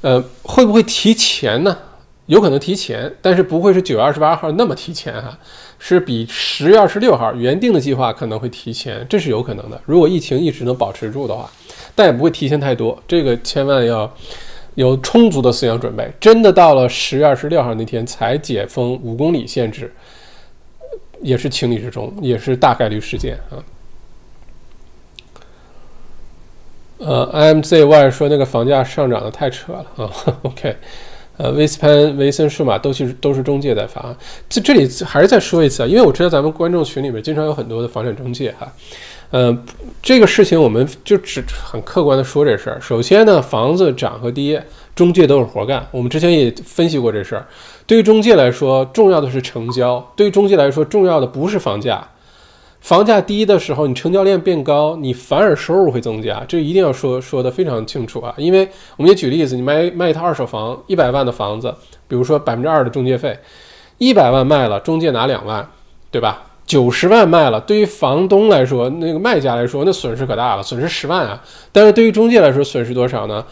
呃，会不会提前呢？有可能提前，但是不会是九月二十八号那么提前哈。是比十月二十六号原定的计划可能会提前，这是有可能的。如果疫情一直能保持住的话，但也不会提前太多，这个千万要有充足的思想准备。真的到了十月二十六号那天才解封五公里限制，也是情理之中，也是大概率事件啊。呃，IMZY 说那个房价上涨的太扯了啊。OK，呃，威斯潘、维森数码都是都是中介在发。这这里还是再说一次啊，因为我知道咱们观众群里面经常有很多的房产中介哈。呃，这个事情我们就只很客观的说这事儿。首先呢，房子涨和跌，中介都是活干。我们之前也分析过这事儿。对于中介来说，重要的是成交；对于中介来说，重要的不是房价。房价低的时候，你成交量变高，你反而收入会增加，这一定要说说的非常清楚啊！因为我们也举例子，你卖卖一套二手房，一百万的房子，比如说百分之二的中介费，一百万卖了，中介拿两万，对吧？九十万卖了，对于房东来说，那个卖家来说，那损失可大了，损失十万啊！但是对于中介来说，损失多少呢？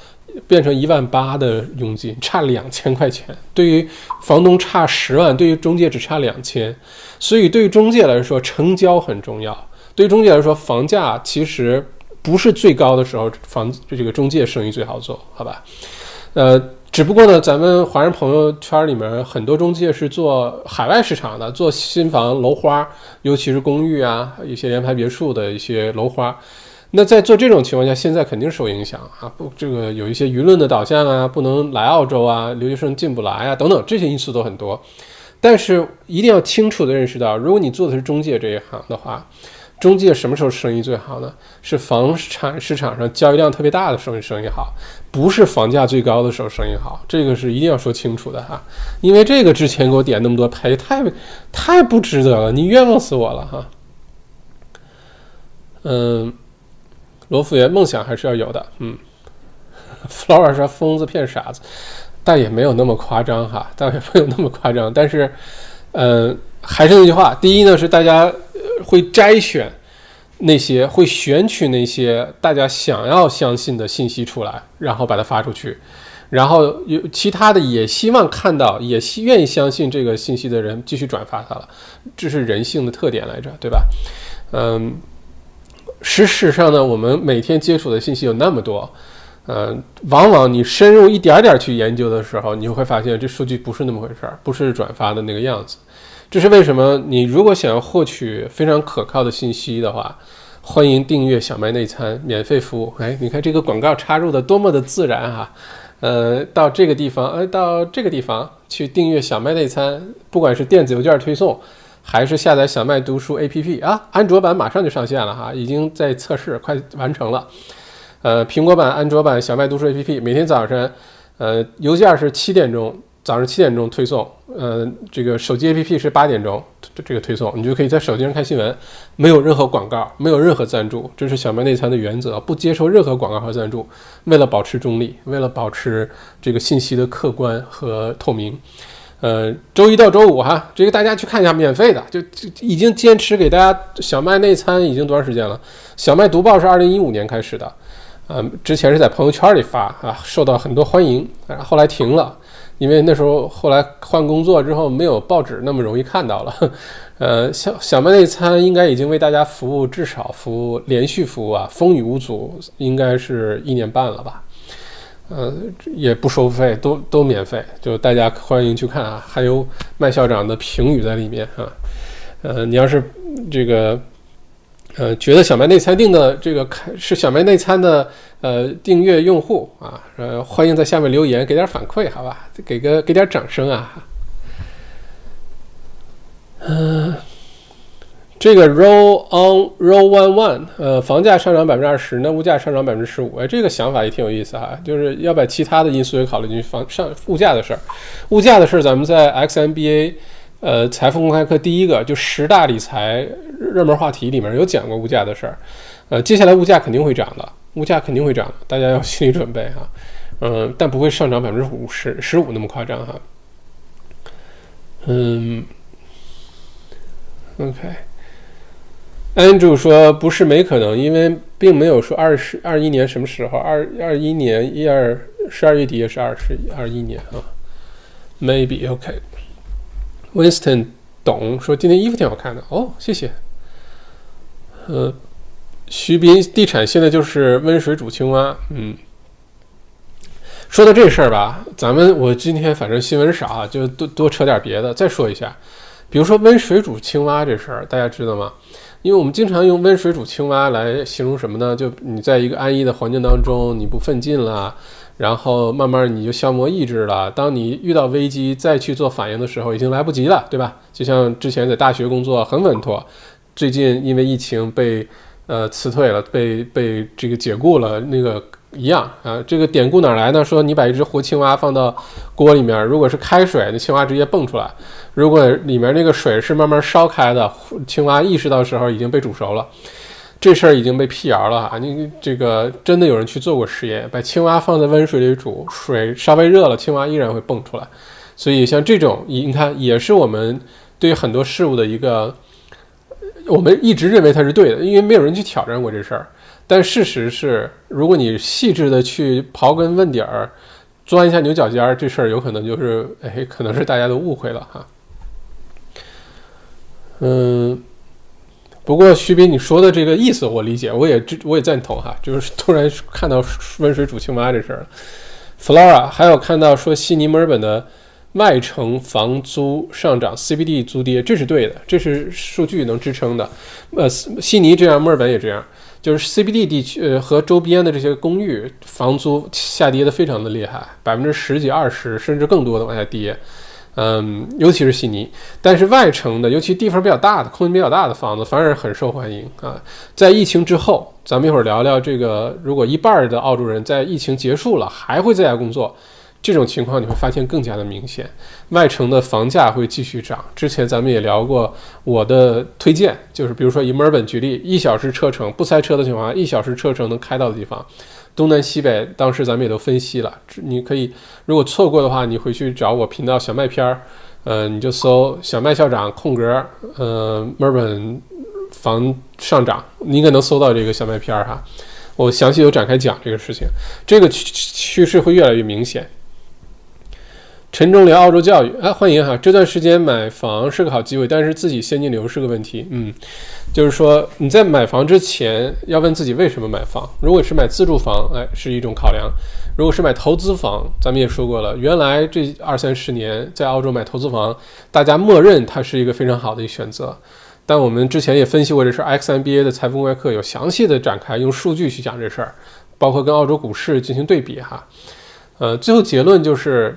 变成一万八的佣金，差两千块钱。对于房东差十万，对于中介只差两千。所以对于中介来说，成交很重要。对于中介来说，房价其实不是最高的时候，房这个中介生意最好做，好吧？呃，只不过呢，咱们华人朋友圈里面很多中介是做海外市场的，做新房楼花，尤其是公寓啊，一些联排别墅的一些楼花。那在做这种情况下，现在肯定受影响啊！不，这个有一些舆论的导向啊，不能来澳洲啊，留学生进不来啊，等等这些因素都很多。但是一定要清楚的认识到，如果你做的是中介这一行的话，中介什么时候生意最好呢？是房产市场上交易量特别大的时候生意好，不是房价最高的时候生意好。这个是一定要说清楚的哈，因为这个之前给我点那么多赔，太太不值得了，你冤枉死我了哈。嗯。罗福爷梦想还是要有的，嗯。Flower 说疯子骗傻子，但也没有那么夸张哈，但也没有那么夸张。但是，嗯，还是那句话，第一呢是大家会摘选那些会选取那些大家想要相信的信息出来，然后把它发出去，然后有其他的也希望看到，也希愿意相信这个信息的人继续转发它了，这是人性的特点来着，对吧？嗯。事实上呢，我们每天接触的信息有那么多，嗯，往往你深入一点点去研究的时候，你就会发现这数据不是那么回事儿，不是转发的那个样子。这是为什么？你如果想要获取非常可靠的信息的话，欢迎订阅小麦内参免费服务。哎，你看这个广告插入的多么的自然哈，呃，到这个地方，哎，到这个地方去订阅小麦内参，不管是电子邮件推送。还是下载小麦读书 APP 啊，安卓版马上就上线了哈，已经在测试，快完成了。呃，苹果版、安卓版小麦读书 APP 每天早晨，呃，邮件是七点钟，早上七点钟推送。呃，这个手机 APP 是八点钟这这个推送，你就可以在手机上看新闻，没有任何广告，没有任何赞助，这是小麦内参的原则，不接受任何广告和赞助，为了保持中立，为了保持这个信息的客观和透明。呃，周一到周五哈，这个大家去看一下，免费的，就就已经坚持给大家小麦内参已经多长时间了？小麦读报是二零一五年开始的，嗯，之前是在朋友圈里发啊，受到很多欢迎，后来停了，因为那时候后来换工作之后没有报纸那么容易看到了。呃，小小麦内参应该已经为大家服务，至少服务连续服务啊，风雨无阻，应该是一年半了吧。呃，也不收费，都都免费，就大家欢迎去看啊。还有麦校长的评语在里面啊。呃，你要是这个呃觉得小麦内餐订的这个是小麦内餐的呃订阅用户啊，呃，欢迎在下面留言给点反馈，好吧？给个给点掌声啊。嗯。这个 roll on roll one one，呃，房价上涨百分之二十，那物价上涨百分之十五，哎，这个想法也挺有意思哈，就是要把其他的因素也考虑进去，房上物价的事儿，物价的事儿，咱们在 XMBA，呃，财富公开课第一个就十大理财热门话题里面有讲过物价的事儿，呃，接下来物价肯定会涨的，物价肯定会涨，大家要心理准备哈，嗯，但不会上涨百分之五十十五那么夸张哈，嗯，OK。Andrew 说：“不是没可能，因为并没有说二十二一年什么时候，二二一年一二十二月底也是二十二一年啊，Maybe OK。Winston 懂，说今天衣服挺好看的哦，谢谢。呃，徐斌地产现在就是温水煮青蛙，嗯。说到这事儿吧，咱们我今天反正新闻少，就多多扯点别的。再说一下，比如说温水煮青蛙这事儿，大家知道吗？因为我们经常用温水煮青蛙来形容什么呢？就你在一个安逸的环境当中，你不奋进了，然后慢慢你就消磨意志了。当你遇到危机再去做反应的时候，已经来不及了，对吧？就像之前在大学工作很稳妥，最近因为疫情被呃辞退了，被被这个解雇了，那个。一样啊，这个典故哪来呢？说你把一只活青蛙放到锅里面，如果是开水，那青蛙直接蹦出来；如果里面那个水是慢慢烧开的，青蛙意识到时候已经被煮熟了。这事儿已经被辟谣了啊！你这个真的有人去做过实验，把青蛙放在温水里煮，水稍微热了，青蛙依然会蹦出来。所以像这种，你看也是我们对很多事物的一个，我们一直认为它是对的，因为没有人去挑战过这事儿。但事实是，如果你细致的去刨根问底儿，钻一下牛角尖儿，这事儿有可能就是，哎，可能是大家都误会了哈。嗯，不过徐斌你说的这个意思我理解，我也我也赞同哈。就是突然看到温水煮青蛙这事儿，Flora 还有看到说悉尼、墨尔本的外城房租上涨，CBD 租跌，这是对的，这是数据能支撑的。呃，悉尼这样，墨尔本也这样。就是 CBD 地区和周边的这些公寓房租下跌的非常的厉害，百分之十几、二十甚至更多的往下跌，嗯，尤其是悉尼。但是外城的，尤其地方比较大的、空间比较大的房子反而很受欢迎啊。在疫情之后，咱们一会儿聊聊这个，如果一半的澳洲人在疫情结束了还会在家工作。这种情况你会发现更加的明显，外城的房价会继续涨。之前咱们也聊过，我的推荐就是，比如说以墨尔本举例，一小时车程不塞车的情况下，一小时车程能开到的地方，东南西北，当时咱们也都分析了。你可以如果错过的话，你回去找我频道小麦片儿，呃，你就搜小麦校长空格，呃，墨尔本房上涨，你应该能搜到这个小麦片儿哈。我详细有展开讲这个事情，这个趋趋势会越来越明显。陈忠聊澳洲教育，哎，欢迎哈！这段时间买房是个好机会，但是自己现金流是个问题。嗯，就是说你在买房之前要问自己为什么买房。如果是买自住房，哎，是一种考量；如果是买投资房，咱们也说过了，原来这二三十年在澳洲买投资房，大家默认它是一个非常好的一个选择。但我们之前也分析过这事，X MBA 的财富公开课有详细的展开，用数据去讲这事儿，包括跟澳洲股市进行对比哈。呃，最后结论就是。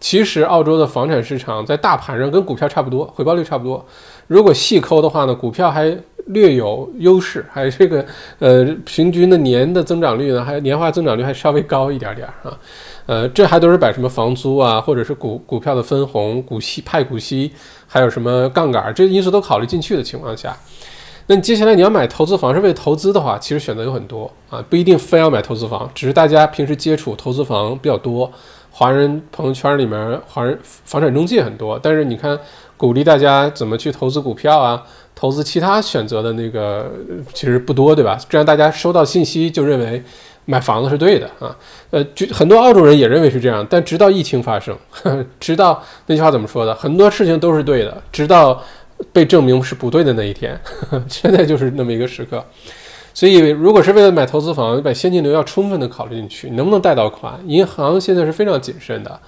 其实澳洲的房产市场在大盘上跟股票差不多，回报率差不多。如果细抠的话呢，股票还略有优势，还有这个呃平均的年的增长率呢，还年化增长率还稍微高一点点啊。呃，这还都是把什么房租啊，或者是股股票的分红、股息派股息，还有什么杠杆这因素都考虑进去的情况下，那你接下来你要买投资房是为投资的话，其实选择有很多啊，不一定非要买投资房，只是大家平时接触投资房比较多。华人朋友圈里面，华人房产中介很多，但是你看，鼓励大家怎么去投资股票啊，投资其他选择的那个其实不多，对吧？这样大家收到信息就认为买房子是对的啊。呃，就很多澳洲人也认为是这样，但直到疫情发生，直到那句话怎么说的？很多事情都是对的，直到被证明是不对的那一天。现在就是那么一个时刻。所以，如果是为了买投资房，你把现金流要充分的考虑进去，能不能贷到款？银行现在是非常谨慎的。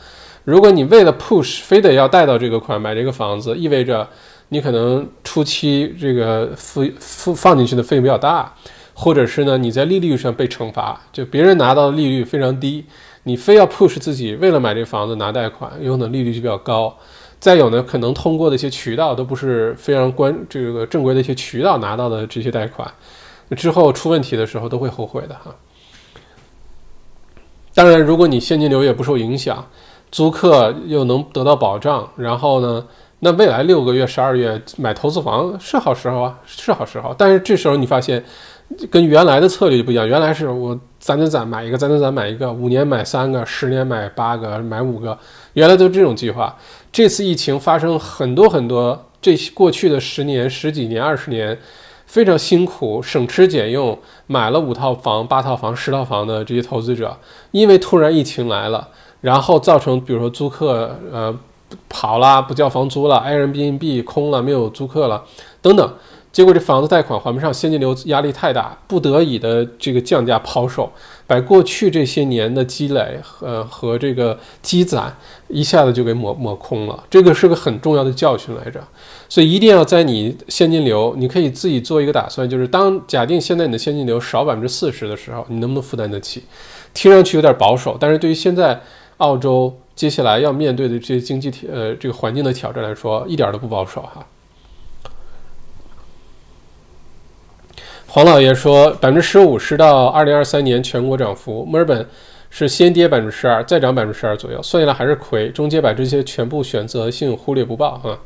如果你为了 push 非得要贷到这个款买这个房子，意味着你可能初期这个付付放进去的费用比较大，或者是呢你在利率上被惩罚，就别人拿到的利率非常低，你非要 push 自己为了买这房子拿贷款，有可能利率就比较高。再有呢，可能通过的一些渠道都不是非常关这个正规的一些渠道拿到的这些贷款。之后出问题的时候都会后悔的哈。当然，如果你现金流也不受影响，租客又能得到保障，然后呢，那未来六个月、十二月买投资房是好时候啊，是好时候。但是这时候你发现，跟原来的策略就不一样。原来是我攒攒攒买一个，攒攒攒买一个，五年买三个，十年买八个，买五个，原来都是这种计划。这次疫情发生很多很多，这过去的十年、十几年、二十年。非常辛苦，省吃俭用买了五套房、八套房、十套房的这些投资者，因为突然疫情来了，然后造成比如说租客呃跑了，不交房租了，Airbnb 空了，没有租客了，等等。结果这房子贷款还不上，现金流压力太大，不得已的这个降价抛售，把过去这些年的积累和和这个积攒一下子就给抹抹空了。这个是个很重要的教训来着，所以一定要在你现金流，你可以自己做一个打算，就是当假定现在你的现金流少百分之四十的时候，你能不能负担得起？听上去有点保守，但是对于现在澳洲接下来要面对的这些经济呃这个环境的挑战来说，一点都不保守哈。黄老爷说，百分之十五是到二零二三年全国涨幅。墨尔本是先跌百分之十二，再涨百分之十二左右，算下来还是亏。中介把这些全部选择性忽略不报啊。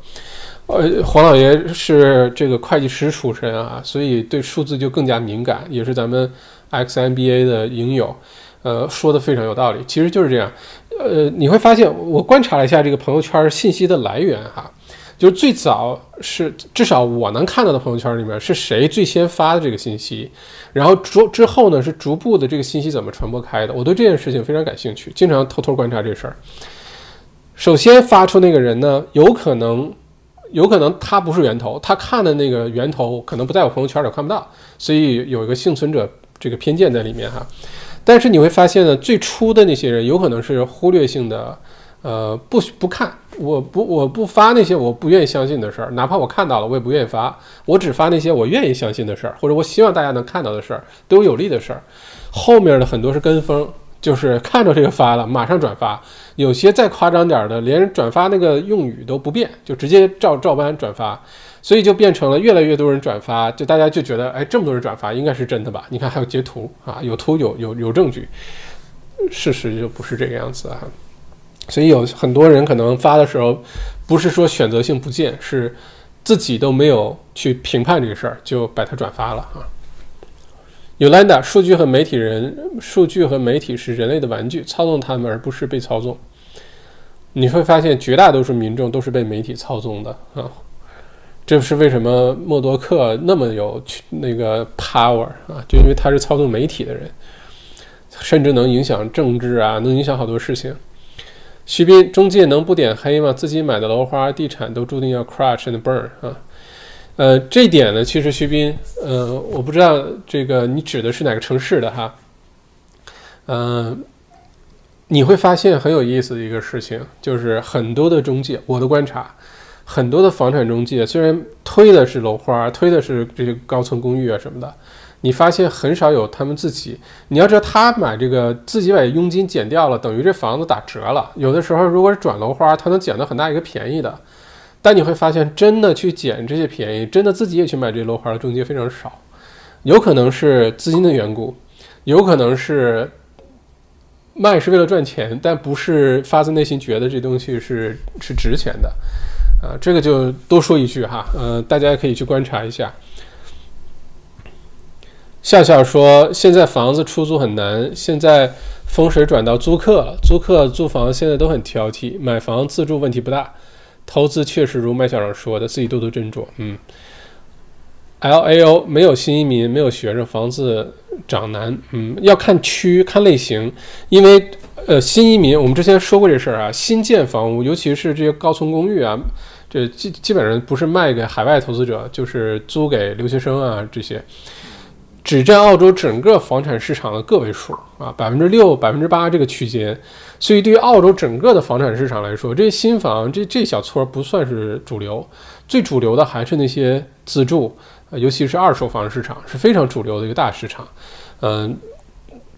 呃，黄老爷是这个会计师出身啊，所以对数字就更加敏感，也是咱们 XMBA 的影友，呃，说的非常有道理。其实就是这样，呃，你会发现，我观察了一下这个朋友圈信息的来源哈。就是最早是至少我能看到的朋友圈里面是谁最先发的这个信息，然后逐之后呢是逐步的这个信息怎么传播开的，我对这件事情非常感兴趣，经常偷偷观察这事儿。首先发出那个人呢，有可能有可能他不是源头，他看的那个源头可能不在我朋友圈里看不到，所以有一个幸存者这个偏见在里面哈。但是你会发现呢，最初的那些人有可能是忽略性的。呃，不不看，我不我不发那些我不愿意相信的事儿，哪怕我看到了，我也不愿意发。我只发那些我愿意相信的事儿，或者我希望大家能看到的事儿，对我有利的事儿。后面的很多是跟风，就是看着这个发了，马上转发。有些再夸张点的，连转发那个用语都不变，就直接照照搬转发。所以就变成了越来越多人转发，就大家就觉得，哎，这么多人转发，应该是真的吧？你看还有截图啊，有图有有有证据，事实就不是这个样子啊。所以有很多人可能发的时候，不是说选择性不见，是自己都没有去评判这个事儿，就把它转发了啊。Yolanda，数据和媒体人，数据和媒体是人类的玩具，操纵他们而不是被操纵。你会发现绝大多数民众都是被媒体操纵的啊。这是为什么默多克那么有那个 power 啊？就因为他是操纵媒体的人，甚至能影响政治啊，能影响好多事情。徐斌，中介能不点黑吗？自己买的楼花、地产都注定要 crash and burn 啊。呃，这点呢，其实徐斌，呃，我不知道这个你指的是哪个城市的哈。嗯，你会发现很有意思的一个事情，就是很多的中介，我的观察，很多的房产中介虽然推的是楼花，推的是这些高层公寓啊什么的。你发现很少有他们自己，你要知道他买这个自己把佣金减掉了，等于这房子打折了。有的时候如果是转楼花，他能捡到很大一个便宜的。但你会发现，真的去捡这些便宜，真的自己也去买这楼盘的中介非常少。有可能是资金的缘故，有可能是卖是为了赚钱，但不是发自内心觉得这东西是是值钱的。啊，这个就多说一句哈，呃，大家可以去观察一下。笑笑说：“现在房子出租很难，现在风水转到租客了。租客租房现在都很挑剔，买房自住问题不大，投资确实如麦校长说的，自己多多斟酌。嗯，L A O 没有新移民，没有学生，房子涨难。嗯，要看区看类型，因为呃新移民，我们之前说过这事儿啊，新建房屋，尤其是这些高层公寓啊，这基基本上不是卖给海外投资者，就是租给留学生啊这些。”只占澳洲整个房产市场的个位数啊，百分之六、百分之八这个区间，所以对于澳洲整个的房产市场来说，这新房这这小撮不算是主流，最主流的还是那些自住，尤其是二手房市场是非常主流的一个大市场。嗯，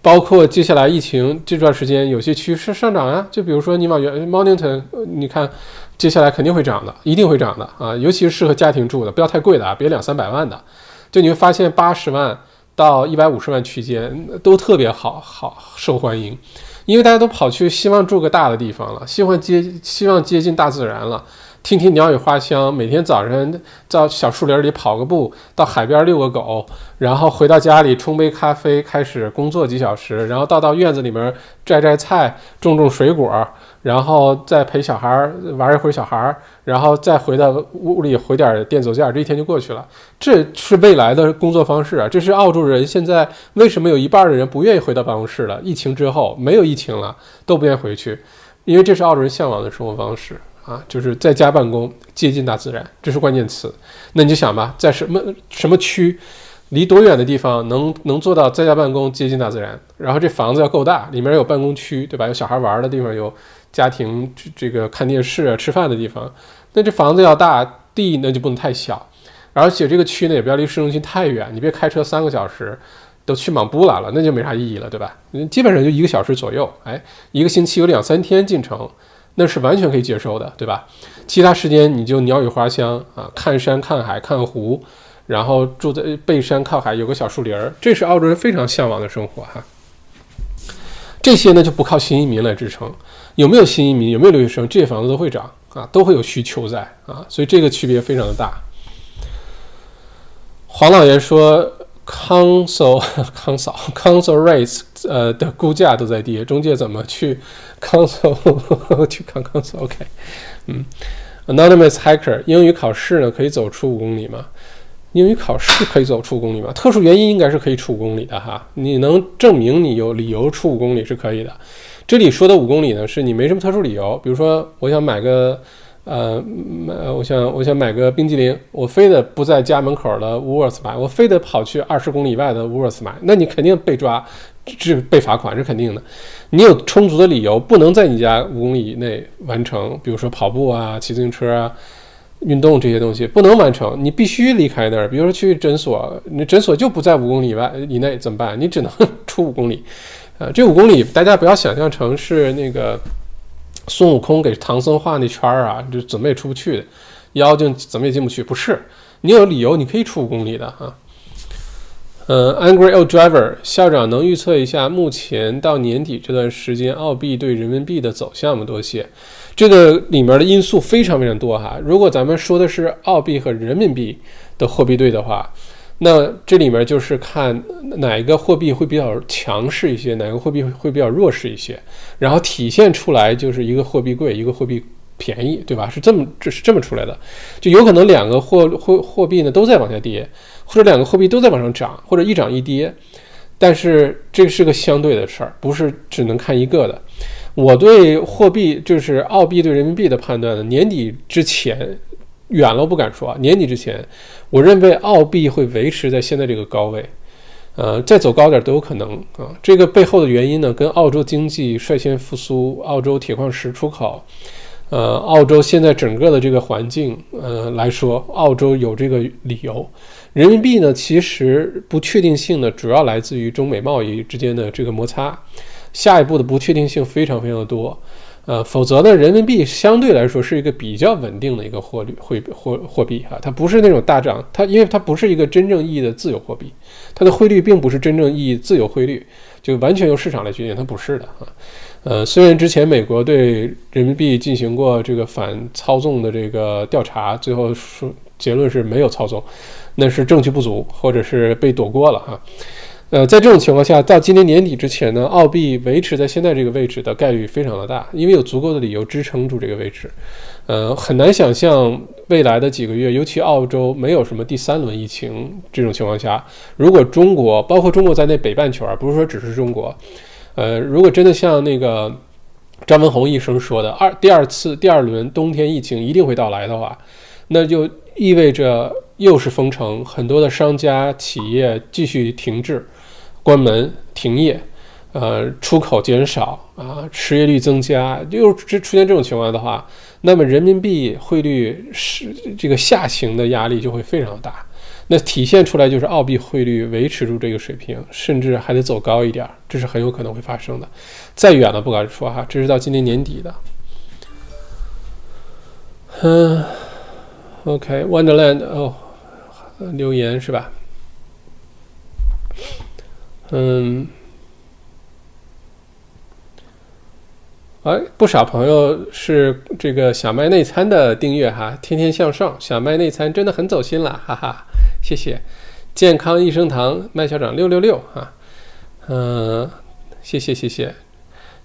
包括接下来疫情这段时间，有些区是上涨啊，就比如说你往原 Mornington，你看接下来肯定会涨的，一定会涨的啊，尤其是适合家庭住的，不要太贵的啊，别两三百万的，就你会发现八十万。到一百五十万区间都特别好好受欢迎，因为大家都跑去希望住个大的地方了，希望接希望接近大自然了，听听鸟语花香，每天早上到小树林里跑个步，到海边遛个狗，然后回到家里冲杯咖啡，开始工作几小时，然后到到院子里面摘摘菜，种种水果。然后再陪小孩玩一会儿，小孩，然后再回到屋里回点电子件，这一天就过去了。这是未来的工作方式啊！这是澳洲人现在为什么有一半的人不愿意回到办公室了？疫情之后没有疫情了，都不愿意回去，因为这是澳洲人向往的生活方式啊，就是在家办公，接近大自然，这是关键词。那你就想吧，在什么什么区，离多远的地方能能做到在家办公，接近大自然？然后这房子要够大，里面有办公区，对吧？有小孩玩的地方，有家庭这个看电视啊、吃饭的地方。那这房子要大，地那就不能太小，而且这个区呢也不要离市中心太远，你别开车三个小时。都去莽布来了，那就没啥意义了，对吧？基本上就一个小时左右，哎，一个星期有两三天进城，那是完全可以接受的，对吧？其他时间你就鸟语花香啊，看山看海看湖，然后住在背山靠海，有个小树林儿，这是澳洲人非常向往的生活哈。这些呢就不靠新移民来支撑，有没有新移民，有没有留学生，这些房子都会涨啊，都会有需求在啊，所以这个区别非常的大。黄老爷说。Council Council Council rates 呃的估价都在跌，中介怎么去抗诉 去看 Council？OK，嗯，Anonymous Hacker 英语考试呢可以走出五公里吗？英语考试可以走出五公里吗？特殊原因应该是可以出五公里的哈，你能证明你有理由出五公里是可以的。这里说的五公里呢，是你没什么特殊理由，比如说我想买个。呃，买我想我想买个冰激凌，我非得不在家门口的 Woolworths 买，我非得跑去二十公里以外的 Woolworths 买，那你肯定被抓，这被罚款是肯定的。你有充足的理由不能在你家五公里以内完成，比如说跑步啊、骑自行车啊、运动这些东西不能完成，你必须离开那儿。比如说去诊所，你诊所就不在五公里外以内怎么办？你只能 出五公里。呃，这五公里大家不要想象成是那个。孙悟空给唐僧画那圈儿啊，就怎么也出不去的，妖精怎么也进不去。不是，你有理由，你可以出五公里的啊。呃，Angry Old Driver 校长能预测一下目前到年底这段时间澳币对人民币的走向吗？多谢。这个里面的因素非常非常多哈。如果咱们说的是澳币和人民币的货币对的话。那这里面就是看哪一个货币会比较强势一些，哪个货币会比较弱势一些，然后体现出来就是一个货币贵，一个货币便宜，对吧？是这么这是这么出来的，就有可能两个货货货币呢都在往下跌，或者两个货币都在往上涨，或者一涨一跌，但是这是个相对的事儿，不是只能看一个的。我对货币就是澳币对人民币的判断呢，年底之前。远了不敢说啊，年底之前，我认为澳币会维持在现在这个高位，呃，再走高点都有可能啊。这个背后的原因呢，跟澳洲经济率先复苏、澳洲铁矿石出口，呃，澳洲现在整个的这个环境，呃来说，澳洲有这个理由。人民币呢，其实不确定性呢，主要来自于中美贸易之间的这个摩擦，下一步的不确定性非常非常的多。呃，否则呢，人民币相对来说是一个比较稳定的一个货率汇货货币哈，它不是那种大涨，它因为它不是一个真正意义的自由货币，它的汇率并不是真正意义自由汇率，就完全由市场来决定，它不是的啊。呃，虽然之前美国对人民币进行过这个反操纵的这个调查，最后说结论是没有操纵，那是证据不足，或者是被躲过了哈。呃，在这种情况下，到今年年底之前呢，澳币维持在现在这个位置的概率非常的大，因为有足够的理由支撑住这个位置。呃，很难想象未来的几个月，尤其澳洲没有什么第三轮疫情这种情况下，如果中国，包括中国在内北半球啊，不是说只是中国，呃，如果真的像那个张文宏医生说的，二第二次第二轮冬天疫情一定会到来的话，那就意味着又是封城，很多的商家企业继续停滞。关门停业，呃，出口减少啊，失业率增加，又这出现这种情况的话，那么人民币汇率是这个下行的压力就会非常大。那体现出来就是澳币汇率维持住这个水平，甚至还得走高一点，这是很有可能会发生的。再远了不敢说哈，这是到今年年底的。嗯，OK，Wonderland 哦，留言是吧？嗯，哎，不少朋友是这个小麦内参的订阅哈，天天向上，小麦内参真的很走心了，哈哈，谢谢，健康益生堂麦校长六六六哈，嗯，谢谢谢谢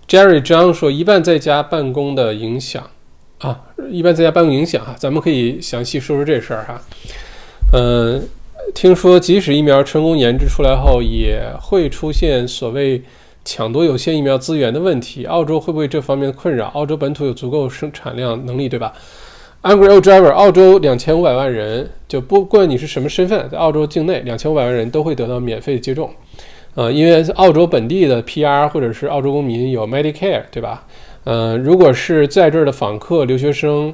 ，Jerry 张说一半在家办公的影响啊，一般在家办公影响哈，咱们可以详细说说这事儿哈，嗯。听说，即使疫苗成功研制出来后，也会出现所谓抢夺有限疫苗资源的问题，澳洲会不会这方面的困扰？澳洲本土有足够生产量能力，对吧？Angry Old Driver，澳洲两千五百万人，就不管你是什么身份，在澳洲境内两千五百万人都会得到免费接种。呃，因为澳洲本地的 PR 或者是澳洲公民有 Medicare，对吧？呃，如果是在这儿的访客、留学生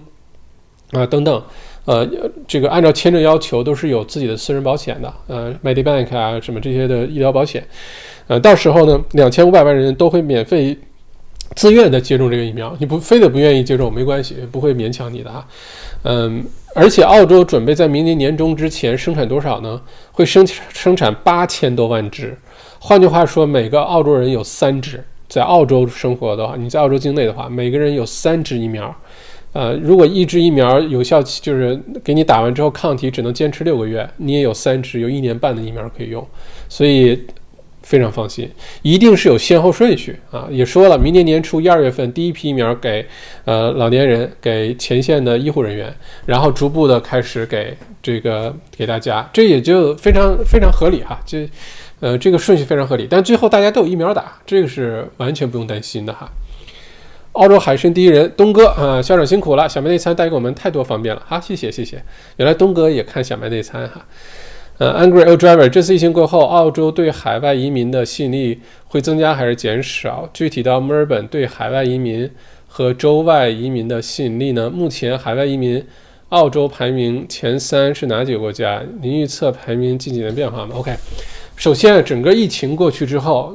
啊等等，呃，这个按照签证要求都是有自己的私人保险的，呃，Medibank 啊什么这些的医疗保险。呃，到时候呢，两千五百万人都会免费自愿的接种这个疫苗，你不非得不愿意接种没关系，不会勉强你的哈。嗯，而且澳洲准备在明年年中之前生产多少呢？会生生产八千多万支。换句话说，每个澳洲人有三支，在澳洲生活的话，你在澳洲境内的话，每个人有三支疫苗。呃，如果一支疫苗有效期就是给你打完之后抗体只能坚持六个月，你也有三支，有一年半的疫苗可以用，所以非常放心。一定是有先后顺序啊，也说了，明年年初一二月份第一批疫苗给呃老年人，给前线的医护人员，然后逐步的开始给这个给大家，这也就非常非常合理哈，这。呃，这个顺序非常合理，但最后大家都有疫苗打，这个是完全不用担心的哈。澳洲海参第一人东哥啊，校长辛苦了，小麦内参带给我们太多方便了，好，谢谢谢谢。原来东哥也看小麦内参哈。呃，Angry Old Driver，这次疫情过后，澳洲对海外移民的吸引力会增加还是减少？具体到墨尔本对海外移民和州外移民的吸引力呢？目前海外移民，澳洲排名前三是哪几个国家？您预测排名近几年变化吗？OK。首先，整个疫情过去之后，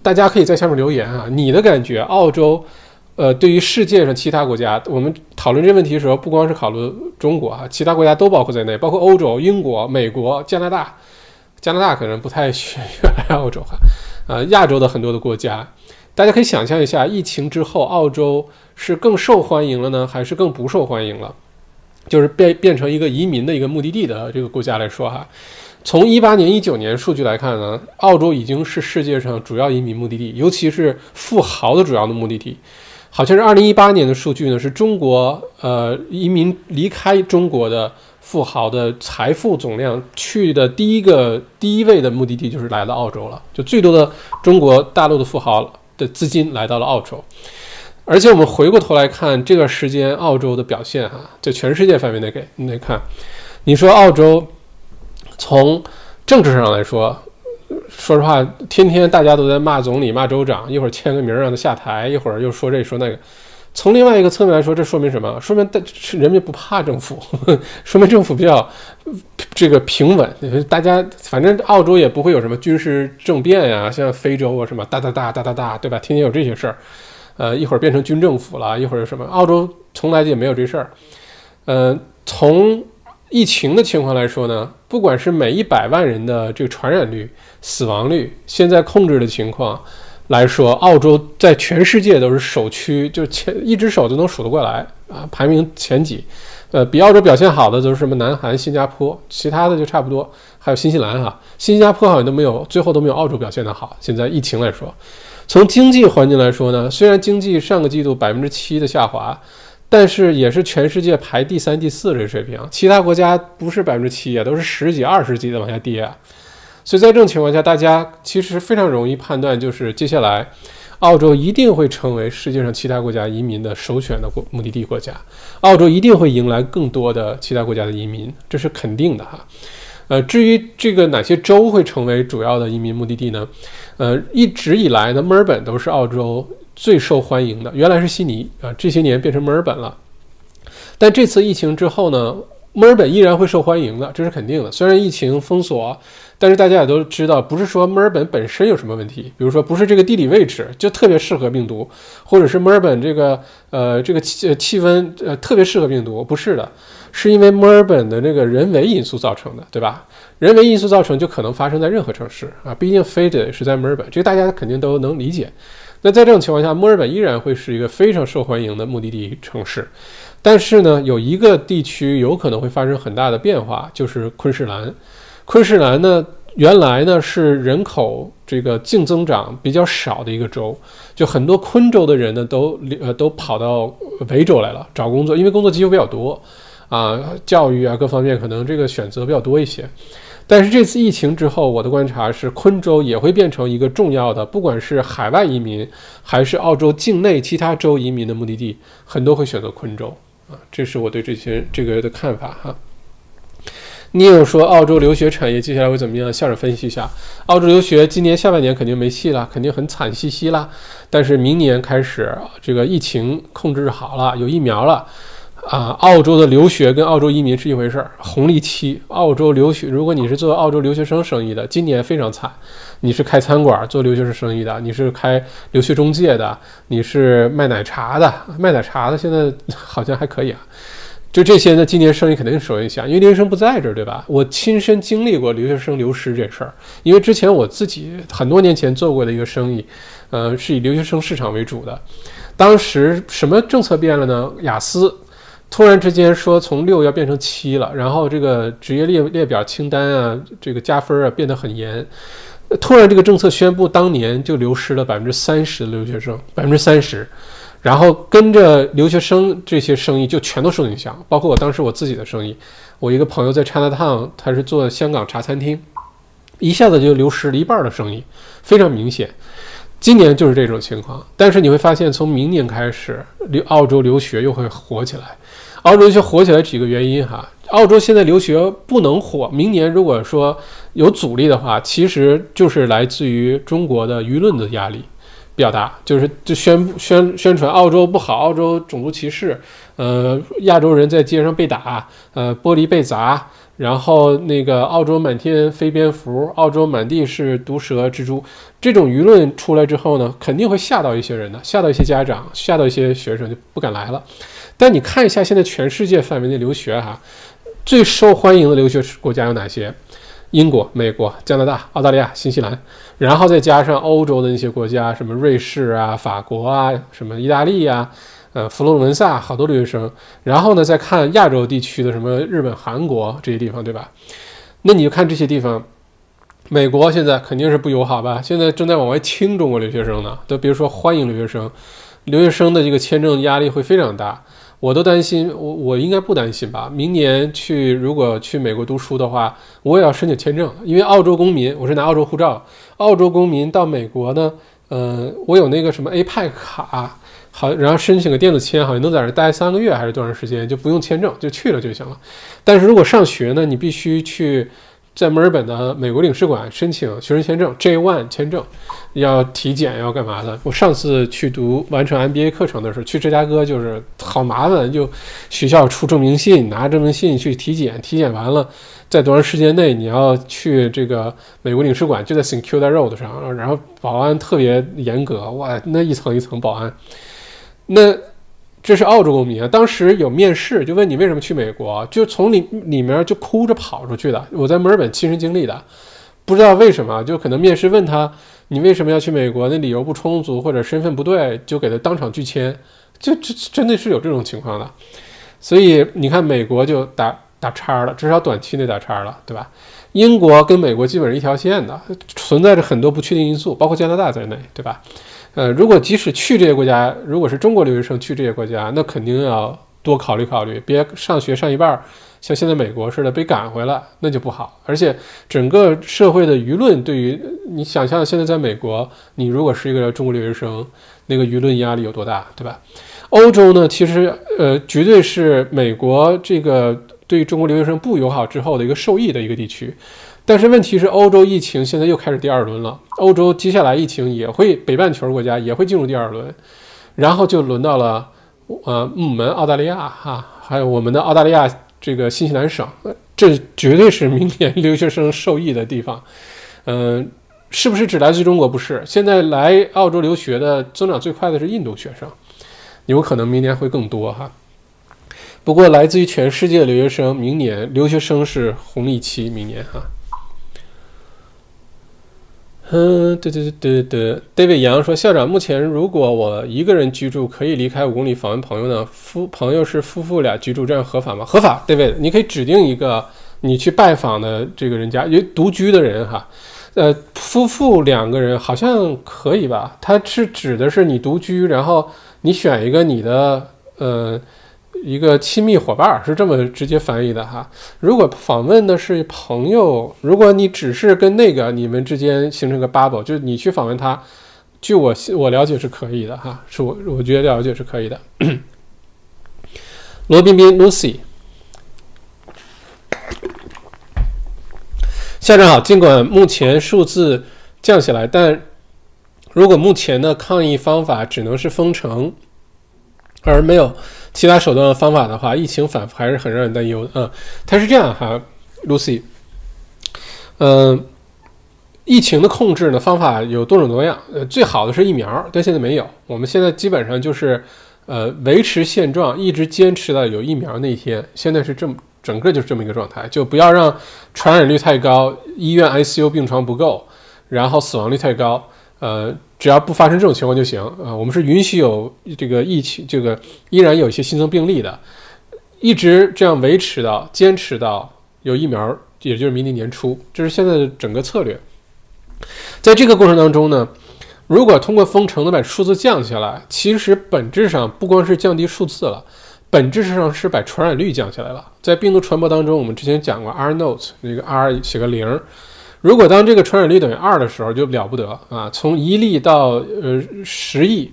大家可以在下面留言啊，你的感觉，澳洲，呃，对于世界上其他国家，我们讨论这问题的时候，不光是考虑中国啊，其他国家都包括在内，包括欧洲、英国、美国、加拿大，加拿大可能不太选来澳洲哈，呃，亚洲的很多的国家，大家可以想象一下，疫情之后，澳洲是更受欢迎了呢，还是更不受欢迎了？就是变变成一个移民的一个目的地的这个国家来说哈。从一八年、一九年数据来看呢，澳洲已经是世界上主要移民目的地，尤其是富豪的主要的目的地。好像是二零一八年的数据呢，是中国呃移民离开中国的富豪的财富总量去的第一个第一位的目的地就是来到澳洲了，就最多的中国大陆的富豪的资金来到了澳洲。而且我们回过头来看这段时间澳洲的表现哈，在全世界范围内给你得看，你说澳洲。从政治上来说，说实话，天天大家都在骂总理、骂州长，一会儿签个名让他下台，一会儿又说这说那个。从另外一个侧面来说，这说明什么？说明大人民不怕政府，说明政府比较这个平稳。大家反正澳洲也不会有什么军事政变呀，像非洲啊什么哒哒哒哒哒哒，对吧？天天有这些事儿，呃，一会儿变成军政府了，一会儿什么？澳洲从来也没有这事儿。嗯，从。疫情的情况来说呢，不管是每一百万人的这个传染率、死亡率，现在控制的情况来说，澳洲在全世界都是首屈，就前一只手都能数得过来啊，排名前几。呃，比澳洲表现好的都是什么南韩、新加坡，其他的就差不多，还有新西兰哈，新加坡好像都没有，最后都没有澳洲表现的好。现在疫情来说，从经济环境来说呢，虽然经济上个季度百分之七的下滑。但是也是全世界排第三、第四这水平，其他国家不是百分之七啊，都是十几、二十几的往下跌啊。所以在这种情况下，大家其实非常容易判断，就是接下来澳洲一定会成为世界上其他国家移民的首选的国目的地国家，澳洲一定会迎来更多的其他国家的移民，这是肯定的哈。呃，至于这个哪些州会成为主要的移民目的地呢？呃，一直以来呢，墨尔本都是澳洲。最受欢迎的原来是悉尼啊，这些年变成墨尔本了。但这次疫情之后呢，墨尔本依然会受欢迎的，这是肯定的。虽然疫情封锁，但是大家也都知道，不是说墨尔本本身有什么问题，比如说不是这个地理位置就特别适合病毒，或者是墨尔本这个呃这个气气温呃特别适合病毒，不是的，是因为墨尔本的这个人为因素造成的，对吧？人为因素造成就可能发生在任何城市啊，不一定非得是在墨尔本，这个大家肯定都能理解。那在这种情况下，墨尔本依然会是一个非常受欢迎的目的地城市，但是呢，有一个地区有可能会发生很大的变化，就是昆士兰。昆士兰呢，原来呢是人口这个净增长比较少的一个州，就很多昆州的人呢都呃都跑到维州来了找工作，因为工作机会比较多啊，教育啊各方面可能这个选择比较多一些。但是这次疫情之后，我的观察是，昆州也会变成一个重要的，不管是海外移民还是澳洲境内其他州移民的目的地，很多会选择昆州啊。这是我对这些这个的看法哈。你有说澳洲留学产业接下来会怎么样？笑着分析一下，澳洲留学今年下半年肯定没戏了，肯定很惨兮兮啦。但是明年开始，这个疫情控制好了，有疫苗了，啊，澳洲的留学跟澳洲移民是一回事儿。红利期，澳洲留学，如果你是做澳洲留学生生意的，今年非常惨。你是开餐馆做留学生生意的，你是开留学中介的，你是卖奶茶的，卖奶茶的现在 好像还可以啊。就这些呢，今年生意肯定受影响，因为留学生不在这儿，对吧？我亲身经历过留学生流失这事儿，因为之前我自己很多年前做过的一个生意，呃，是以留学生市场为主的。当时什么政策变了呢？雅思突然之间说从六要变成七了，然后这个职业列列表清单啊，这个加分啊变得很严。突然这个政策宣布，当年就流失了百分之三十的留学生，百分之三十。然后跟着留学生这些生意就全都受影响，包括我当时我自己的生意。我一个朋友在 Chinatown，他是做香港茶餐厅，一下子就流失了一半的生意，非常明显。今年就是这种情况，但是你会发现，从明年开始，留澳洲留学又会火起来。澳洲留学火起来几个原因哈，澳洲现在留学不能火，明年如果说有阻力的话，其实就是来自于中国的舆论的压力。比较大，就是就宣宣宣传澳洲不好，澳洲种族歧视，呃，亚洲人在街上被打，呃，玻璃被砸，然后那个澳洲满天飞蝙蝠，澳洲满地是毒蛇蜘蛛，这种舆论出来之后呢，肯定会吓到一些人的，吓到一些家长，吓到一些学生就不敢来了。但你看一下现在全世界范围内留学哈，最受欢迎的留学国家有哪些？英国、美国、加拿大、澳大利亚、新西兰，然后再加上欧洲的那些国家，什么瑞士啊、法国啊、什么意大利啊、呃佛罗伦萨，好多留学生。然后呢，再看亚洲地区的什么日本、韩国这些地方，对吧？那你就看这些地方，美国现在肯定是不友好吧？现在正在往外清中国留学生呢，都别说欢迎留学生，留学生的这个签证压力会非常大。我都担心，我我应该不担心吧？明年去如果去美国读书的话，我也要申请签证，因为澳洲公民，我是拿澳洲护照，澳洲公民到美国呢，呃，我有那个什么 APEC 卡，好，然后申请个电子签，好像能在这待三个月还是多长时间，就不用签证就去了就行了。但是如果上学呢，你必须去。在墨尔本的美国领事馆申请学生签证 J one 签证，要体检要干嘛的？我上次去读完成 MBA 课程的时候，去芝加哥就是好麻烦，就学校出证明信，拿证明信去体检，体检完了，在多长时间内你要去这个美国领事馆，就在 s i n c u r Road 上，然后保安特别严格，哇，那一层一层保安，那。这是澳洲公民啊，当时有面试，就问你为什么去美国，就从里里面就哭着跑出去的。我在墨尔本亲身经历的，不知道为什么，就可能面试问他你为什么要去美国，那理由不充足或者身份不对，就给他当场拒签，就这真的是有这种情况的。所以你看，美国就打打叉了，至少短期内打叉了，对吧？英国跟美国基本是一条线的，存在着很多不确定因素，包括加拿大在内，对吧？呃，如果即使去这些国家，如果是中国留学生去这些国家，那肯定要多考虑考虑，别上学上一半儿，像现在美国似的被赶回来，那就不好。而且整个社会的舆论对于你想象，现在在美国，你如果是一个中国留学生，那个舆论压力有多大，对吧？欧洲呢，其实呃，绝对是美国这个对中国留学生不友好之后的一个受益的一个地区。但是问题是，欧洲疫情现在又开始第二轮了。欧洲接下来疫情也会，北半球国家也会进入第二轮，然后就轮到了，呃，我们澳大利亚哈，还有我们的澳大利亚这个新西兰省，这绝对是明年留学生受益的地方。嗯，是不是只来自中国？不是，现在来澳洲留学的增长最快的是印度学生，有可能明年会更多哈。不过来自于全世界的留学生，明年留学生是红利期，明年哈。嗯，对对对对对，David 杨说，校长，目前如果我一个人居住，可以离开五公里访问朋友呢？夫朋友是夫妇俩居住，这样合法吗？合法，David，你可以指定一个你去拜访的这个人家，有独居的人哈，呃，夫妇两个人好像可以吧？他是指的是你独居，然后你选一个你的呃一个亲密伙伴是这么直接翻译的哈。如果访问的是朋友，如果你只是跟那个你们之间形成个 bubble，就你去访问他，据我我了解是可以的哈，是我我觉得了解是可以的。罗彬彬 Lucy，校长好，尽管目前数字降下来，但如果目前的抗疫方法只能是封城，而没有。其他手段的方法的话，疫情反复还是很让人担忧的。嗯，它是这样哈，Lucy，嗯，疫情的控制呢方法有多种多样。呃，最好的是疫苗，但现在没有。我们现在基本上就是呃维持现状，一直坚持到有疫苗那一天。现在是这么整个就是这么一个状态，就不要让传染率太高，医院 ICU 病床不够，然后死亡率太高。呃。只要不发生这种情况就行啊！我们是允许有这个疫情，这个依然有一些新增病例的，一直这样维持到坚持到有疫苗，也就是明年年初，这是现在的整个策略。在这个过程当中呢，如果通过封城能把数字降下来，其实本质上不光是降低数字了，本质上是把传染率降下来了。在病毒传播当中，我们之前讲过 R note，那个 R 写个零。如果当这个传染率等于二的时候，就了不得啊！从一例到呃十亿，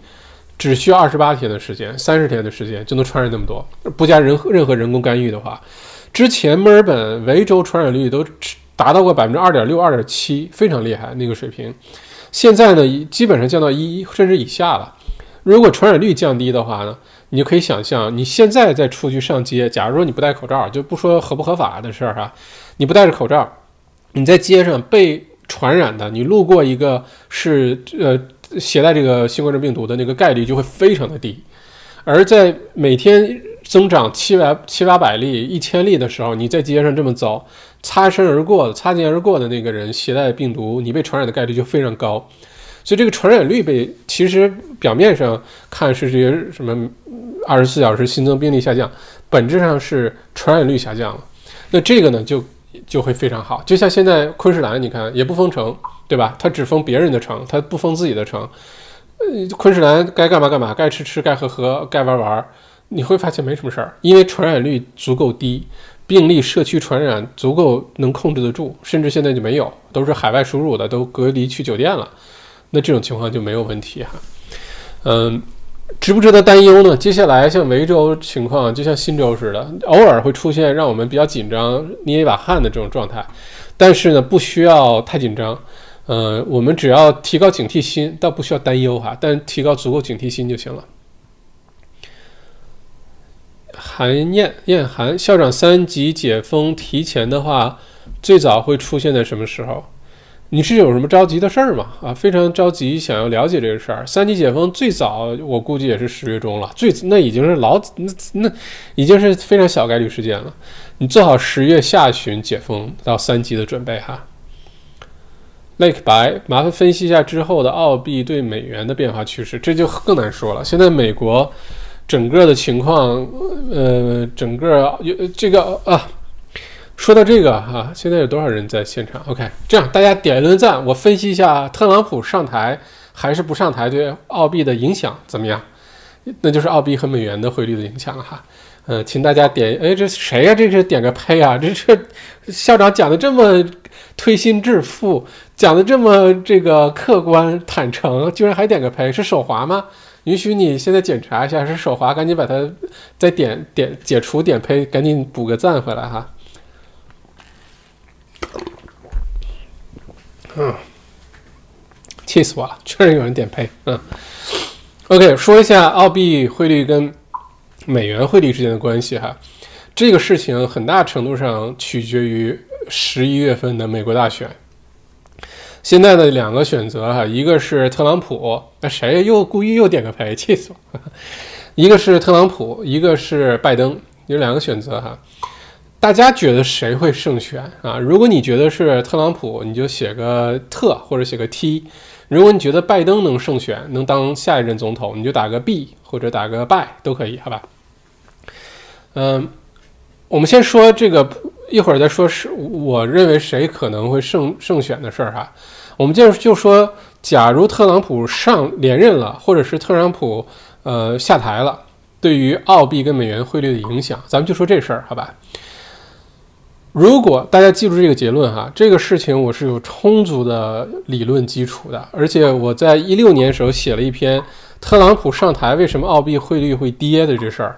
只需要二十八天的时间，三十天的时间就能传染那么多，不加任何任何人工干预的话，之前墨尔本、维州传染率都达到过百分之二点六、二点七，非常厉害那个水平。现在呢，基本上降到一甚至以下了。如果传染率降低的话呢，你就可以想象，你现在再出去上街，假如说你不戴口罩，就不说合不合法的事儿哈，你不戴着口罩。你在街上被传染的，你路过一个是呃携带这个新冠状病毒的那个概率就会非常的低，而在每天增长七百七八百例、一千例的时候，你在街上这么走，擦身而过、擦肩而过的那个人携带病毒，你被传染的概率就非常高，所以这个传染率被其实表面上看是这些什么二十四小时新增病例下降，本质上是传染率下降了，那这个呢就。就会非常好，就像现在昆士兰，你看也不封城，对吧？他只封别人的城，他不封自己的城。呃，昆士兰该干嘛干嘛，该吃吃，该喝喝，该玩玩，你会发现没什么事儿，因为传染率足够低，病例社区传染足够能控制得住，甚至现在就没有，都是海外输入的，都隔离去酒店了，那这种情况就没有问题哈。嗯。值不值得担忧呢？接下来像维州情况，就像新州似的，偶尔会出现让我们比较紧张、捏一把汗的这种状态。但是呢，不需要太紧张。呃，我们只要提高警惕心，倒不需要担忧哈，但提高足够警惕心就行了。韩燕燕韩校长，三级解封提前的话，最早会出现在什么时候？你是有什么着急的事儿吗？啊，非常着急，想要了解这个事儿。三级解封最早，我估计也是十月中了，最那已经是老那那已经是非常小概率事件了。你做好十月下旬解封到三级的准备哈。Lake 白，麻烦分析一下之后的澳币对美元的变化趋势，这就更难说了。现在美国整个的情况，呃，整个有这个啊。说到这个哈，现在有多少人在现场？OK，这样大家点一轮赞，我分析一下特朗普上台还是不上台对澳币的影响怎么样？那就是澳币和美元的汇率的影响了哈。嗯，请大家点，哎，这谁呀？这是点个呸啊！这是校长讲的这么推心置腹，讲的这么这个客观坦诚，居然还点个呸？是手滑吗？允许你现在检查一下，是手滑，赶紧把它再点点解除点呸，赶紧补个赞回来哈。嗯，气死我了！居然有人点呸。嗯，OK，说一下澳币汇率跟美元汇率之间的关系哈。这个事情很大程度上取决于十一月份的美国大选。现在的两个选择哈，一个是特朗普，那谁又故意又点个呸，气死我！一个是特朗普，一个是拜登，有两个选择哈。大家觉得谁会胜选啊？如果你觉得是特朗普，你就写个特或者写个 T；如果你觉得拜登能胜选，能当下一任总统，你就打个 B 或者打个 by 都可以，好吧？嗯，我们先说这个，一会儿再说是我认为谁可能会胜胜选的事儿哈。我们就就说，假如特朗普上连任了，或者是特朗普呃下台了，对于澳币跟美元汇率的影响，咱们就说这事儿，好吧？如果大家记住这个结论哈，这个事情我是有充足的理论基础的，而且我在一六年时候写了一篇特朗普上台为什么澳币汇率会跌的这事儿，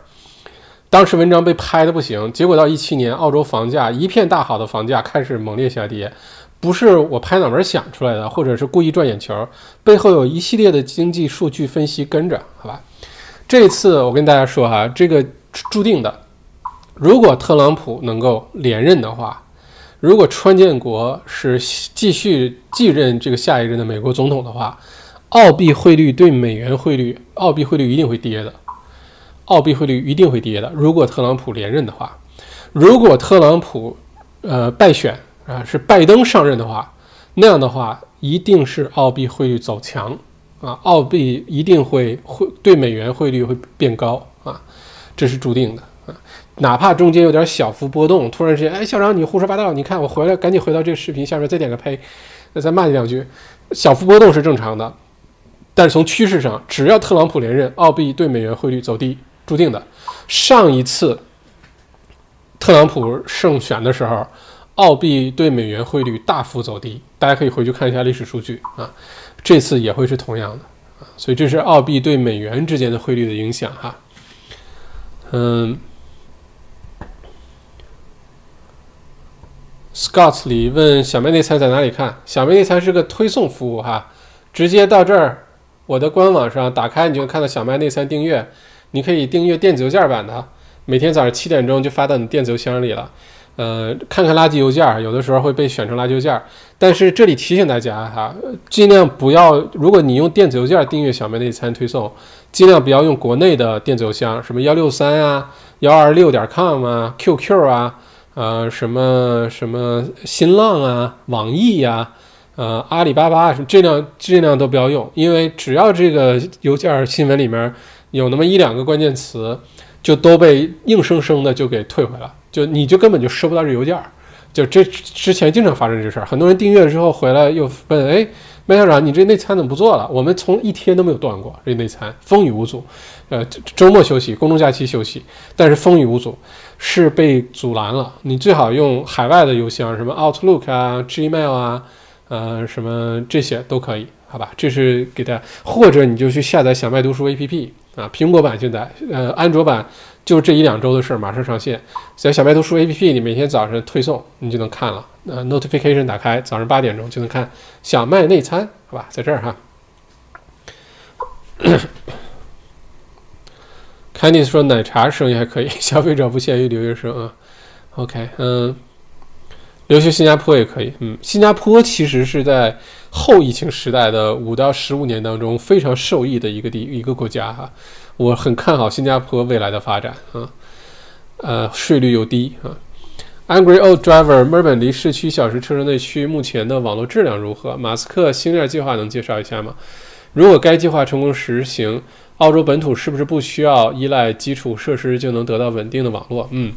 当时文章被拍的不行，结果到一七年澳洲房价一片大好的房价开始猛烈下跌，不是我拍脑门想出来的，或者是故意赚眼球，背后有一系列的经济数据分析跟着，好吧？这次我跟大家说哈，这个注定的。如果特朗普能够连任的话，如果川建国是继续继任这个下一任的美国总统的话，澳币汇率对美元汇率，澳币汇率一定会跌的，澳币汇率一定会跌的。如果特朗普连任的话，如果特朗普呃败选啊是拜登上任的话，那样的话一定是澳币汇率走强啊，澳币一定会会对美元汇率会变高啊，这是注定的啊。哪怕中间有点小幅波动，突然之间，哎，校长你胡说八道！你看我回来，赶紧回到这个视频下面再点个呸，那再骂你两句，小幅波动是正常的。但是从趋势上，只要特朗普连任，澳币对美元汇率走低，注定的。上一次特朗普胜选的时候，澳币对美元汇率大幅走低，大家可以回去看一下历史数据啊。这次也会是同样的啊，所以这是澳币对美元之间的汇率的影响哈。嗯。Scott 里问小麦内参在哪里看？小麦内参是个推送服务哈，直接到这儿，我的官网上打开，你就能看到小麦内参订阅，你可以订阅电子邮件版的，每天早上七点钟就发到你电子邮箱里了。呃，看看垃圾邮件，有的时候会被选成垃圾邮件，但是这里提醒大家哈，尽量不要，如果你用电子邮件订阅小麦内参推送，尽量不要用国内的电子邮箱，什么幺六三啊、幺二六点 com 啊、QQ 啊。呃，什么什么新浪啊、网易呀、呃阿里巴巴什么，尽量尽量都不要用，因为只要这个邮件新闻里面有那么一两个关键词，就都被硬生生的就给退回了，就你就根本就收不到这邮件。就这之前经常发生这事儿，很多人订阅了之后回来又问，哎，麦校长，你这内参怎么不做了？我们从一天都没有断过这内参，风雨无阻。呃，周末休息，公众假期休息，但是风雨无阻。是被阻拦了。你最好用海外的邮箱，什么 Outlook 啊、Gmail 啊，呃，什么这些都可以，好吧？这是给大家，或者你就去下载小麦读书 APP 啊，苹果版现在，呃，安卓版就这一两周的事儿，马上上线。在小麦读书 APP 里，每天早上推送，你就能看了。呃，Notification 打开，早上八点钟就能看小麦内参，好吧？在这儿哈。Kenny 说奶茶生意还可以，消费者不限于留学生啊。OK，嗯，留学新加坡也可以。嗯，新加坡其实是在后疫情时代的五到十五年当中非常受益的一个地一个国家哈。我很看好新加坡未来的发展啊。呃，税率又低啊。Angry Old Driver，墨尔本离市区小时车程内区目前的网络质量如何？马斯克星链计划能介绍一下吗？如果该计划成功实行？澳洲本土是不是不需要依赖基础设施就能得到稳定的网络？嗯，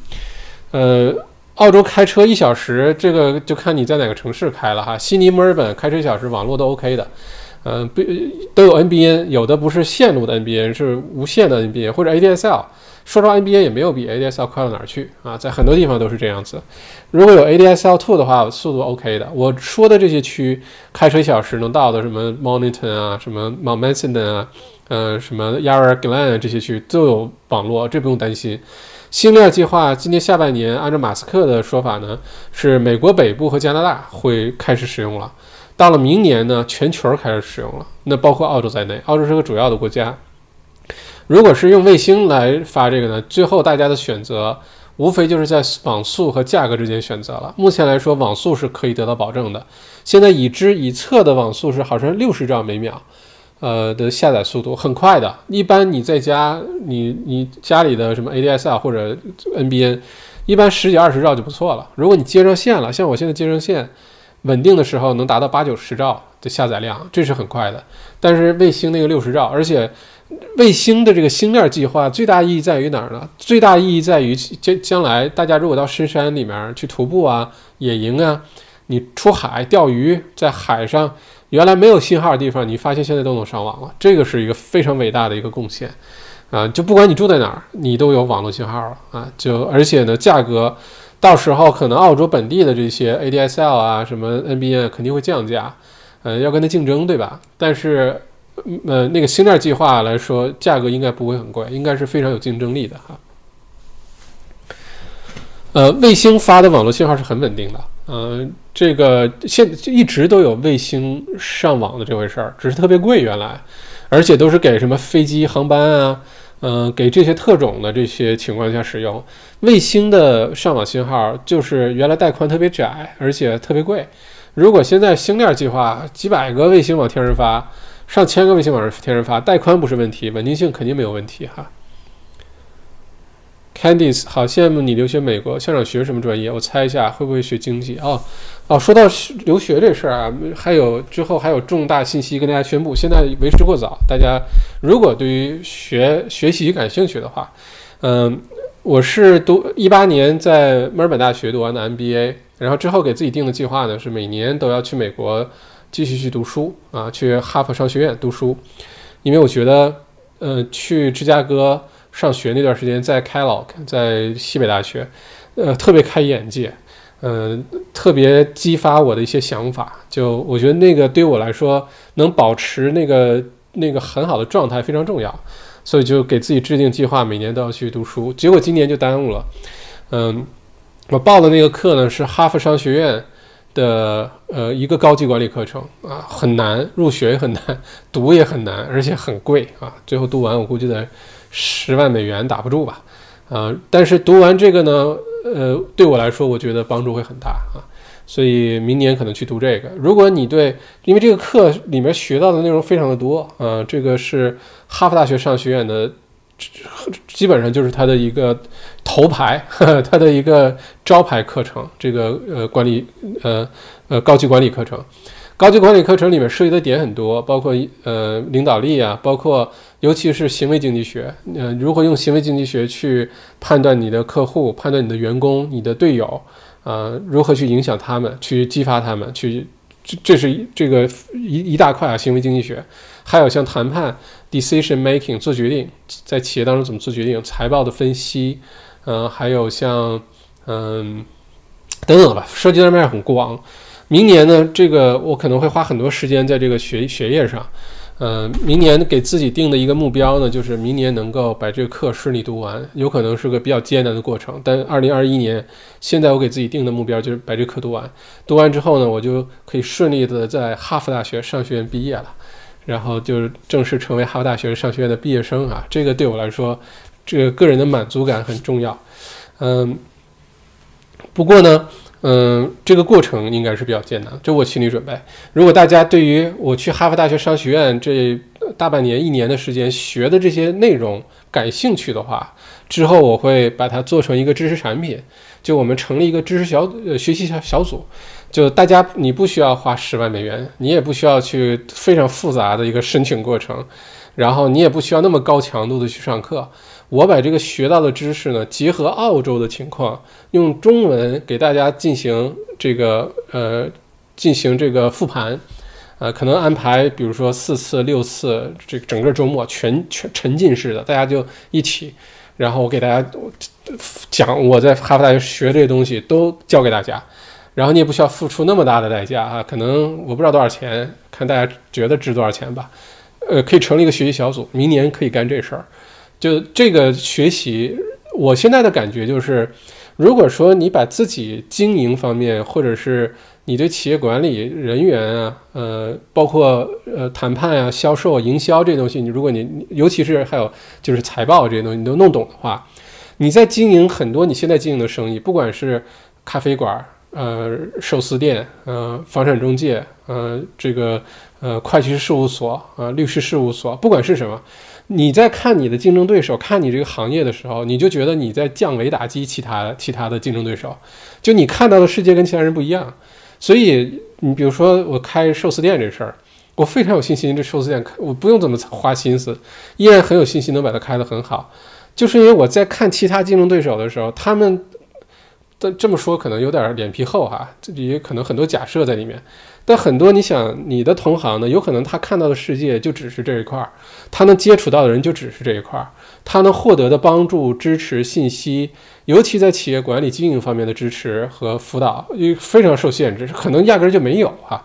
呃，澳洲开车一小时，这个就看你在哪个城市开了哈。悉尼、墨尔本开车一小时，网络都 OK 的。嗯，不都有 NBN，有的不是线路的 NBN，是无线的 NBN 或者 ADSL。说实话 NBA 也没有比 ADSL 快到哪儿去啊，在很多地方都是这样子。如果有 ADSL two 的话，速度 OK 的。我说的这些区，开车一小时能到的，什么 Moniton 啊，什么 Mount Mason 啊。呃，什么 Yarra Glen 这些区都有网络，这不用担心。星链计划今年下半年，按照马斯克的说法呢，是美国北部和加拿大会开始使用了。到了明年呢，全球开始使用了，那包括澳洲在内。澳洲是个主要的国家。如果是用卫星来发这个呢，最后大家的选择无非就是在网速和价格之间选择了。目前来说，网速是可以得到保证的。现在已知已测的网速是好像六十兆每秒。呃的下载速度很快的，一般你在家，你你家里的什么 ADSL 或者 NBN，一般十几二十兆就不错了。如果你接上线了，像我现在接上线，稳定的时候能达到八九十兆的下载量，这是很快的。但是卫星那个六十兆，而且卫星的这个星链计划最大意义在于哪儿呢？最大意义在于将将来大家如果到深山里面去徒步啊、野营啊，你出海钓鱼，在海上。原来没有信号的地方，你发现现在都能上网了，这个是一个非常伟大的一个贡献。啊，就不管你住在哪儿，你都有网络信号了啊，就而且呢，价格到时候可能澳洲本地的这些 ADSL 啊，什么 NBN 肯定会降价，呃，要跟它竞争，对吧？但是，呃，那个星链计划来说，价格应该不会很贵，应该是非常有竞争力的哈。呃，卫星发的网络信号是很稳定的，嗯，这个现一直都有卫星上网的这回事儿，只是特别贵原来，而且都是给什么飞机航班啊，嗯，给这些特种的这些情况下使用。卫星的上网信号就是原来带宽特别窄，而且特别贵。如果现在星链计划几百个卫星往天上发，上千个卫星往天上发，带宽不是问题，稳定性肯定没有问题哈。Candice，好羡慕你留学美国，校长学什么专业？我猜一下，会不会学经济？哦，哦，说到留学这事儿啊，还有之后还有重大信息跟大家宣布，现在为时过早。大家如果对于学学习感兴趣的话，嗯，我是读一八年在墨尔本大学读完的 MBA，然后之后给自己定的计划呢是每年都要去美国继续去读书啊，去哈佛商学院读书，因为我觉得，呃，去芝加哥。上学那段时间在 Kellogg，在西北大学，呃，特别开眼界，嗯，特别激发我的一些想法。就我觉得那个对我来说，能保持那个那个很好的状态非常重要，所以就给自己制定计划，每年都要去读书。结果今年就耽误了。嗯，我报的那个课呢是哈佛商学院的呃一个高级管理课程啊，很难入学也很难，读也很难，而且很贵啊。最后读完我估计得。十万美元打不住吧，啊！但是读完这个呢，呃，对我来说，我觉得帮助会很大啊，所以明年可能去读这个。如果你对，因为这个课里面学到的内容非常的多啊，这个是哈佛大学商学院的，基本上就是它的一个头牌，它的一个招牌课程，这个呃管理呃呃高级管理课程。高级管理课程里面涉及的点很多，包括呃领导力啊，包括尤其是行为经济学，呃如何用行为经济学去判断你的客户、判断你的员工、你的队友，啊如何去影响他们、去激发他们，去这这是这个一一大块啊行为经济学，还有像谈判 （decision making） 做决定，在企业当中怎么做决定，财报的分析，嗯还有像嗯等等吧，涉及的面很广。明年呢，这个我可能会花很多时间在这个学学业上，嗯，明年给自己定的一个目标呢，就是明年能够把这个课顺利读完，有可能是个比较艰难的过程。但二零二一年，现在我给自己定的目标就是把这课读完，读完之后呢，我就可以顺利的在哈佛大学商学院毕业了，然后就正式成为哈佛大学商学院的毕业生啊。这个对我来说，这个个人的满足感很重要。嗯，不过呢。嗯，这个过程应该是比较艰难，这我心理准备。如果大家对于我去哈佛大学商学院这大半年、一年的时间学的这些内容感兴趣的话，之后我会把它做成一个知识产品。就我们成立一个知识小呃学习小小组，就大家你不需要花十万美元，你也不需要去非常复杂的一个申请过程，然后你也不需要那么高强度的去上课。我把这个学到的知识呢，结合澳洲的情况，用中文给大家进行这个呃进行这个复盘，呃，可能安排比如说四次、六次，这整个周末全全沉浸式的，大家就一起，然后我给大家讲我在哈佛大学学这些东西都教给大家，然后你也不需要付出那么大的代价啊，可能我不知道多少钱，看大家觉得值多少钱吧，呃，可以成立一个学习小组，明年可以干这事儿。就这个学习，我现在的感觉就是，如果说你把自己经营方面，或者是你对企业管理人员啊，呃，包括呃谈判啊、销售、营销这东西，你如果你尤其是还有就是财报这些东西你都弄懂的话，你在经营很多你现在经营的生意，不管是咖啡馆、呃寿司店、呃房产中介、呃这个呃会计师事务所、呃律师事务所，不管是什么。你在看你的竞争对手，看你这个行业的时候，你就觉得你在降维打击其他其他的竞争对手，就你看到的世界跟其他人不一样。所以你比如说我开寿司店这事儿，我非常有信心，这寿司店我不用怎么花心思，依然很有信心能把它开得很好，就是因为我在看其他竞争对手的时候，他们这这么说可能有点脸皮厚哈，这里可能很多假设在里面。但很多你想，你的同行呢，有可能他看到的世界就只是这一块儿，他能接触到的人就只是这一块儿，他能获得的帮助、支持、信息，尤其在企业管理经营方面的支持和辅导，非常受限制，可能压根儿就没有哈。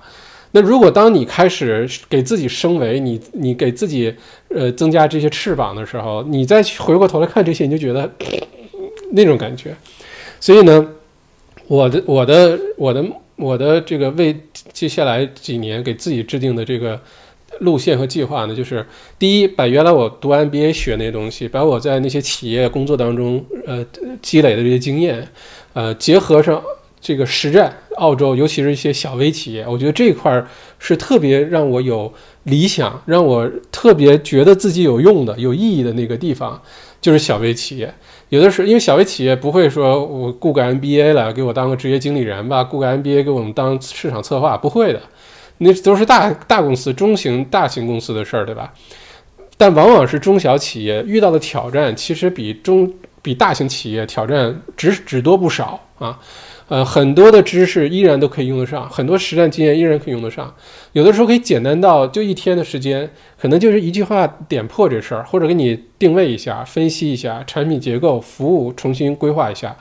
那如果当你开始给自己升维，你你给自己呃增加这些翅膀的时候，你再回过头来看这些，你就觉得 那种感觉。所以呢，我的我的我的我的这个为接下来几年给自己制定的这个路线和计划呢，就是第一，把原来我读 MBA 学那些东西，把我在那些企业工作当中呃积累的这些经验，呃结合上这个实战，澳洲尤其是一些小微企业，我觉得这一块是特别让我有理想，让我特别觉得自己有用的、有意义的那个地方，就是小微企业。有的时候因为小微企业不会说我雇个 MBA 来给我当个职业经理人吧，雇个 MBA 给我们当市场策划，不会的，那都是大大公司、中型、大型公司的事儿，对吧？但往往是中小企业遇到的挑战，其实比中比大型企业挑战只只多不少啊。呃，很多的知识依然都可以用得上，很多实战经验依然可以用得上。有的时候可以简单到就一天的时间，可能就是一句话点破这事儿，或者给你定位一下、分析一下产品结构、服务，重新规划一下，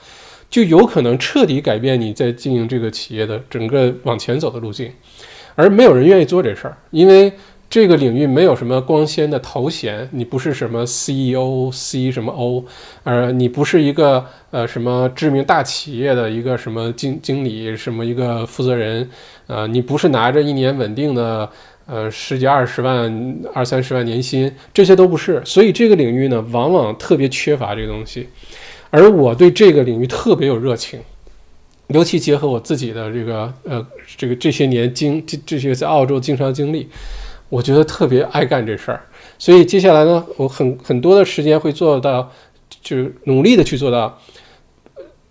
就有可能彻底改变你在经营这个企业的整个往前走的路径。而没有人愿意做这事儿，因为。这个领域没有什么光鲜的头衔，你不是什么 CEO、C 什么 O，呃，你不是一个呃什么知名大企业的一个什么经经理，什么一个负责人，呃，你不是拿着一年稳定的呃十几二十万、二三十万年薪，这些都不是。所以这个领域呢，往往特别缺乏这个东西。而我对这个领域特别有热情，尤其结合我自己的这个呃这个这些年经这这些在澳洲经商经历。我觉得特别爱干这事儿，所以接下来呢，我很很多的时间会做到，就是努力的去做到，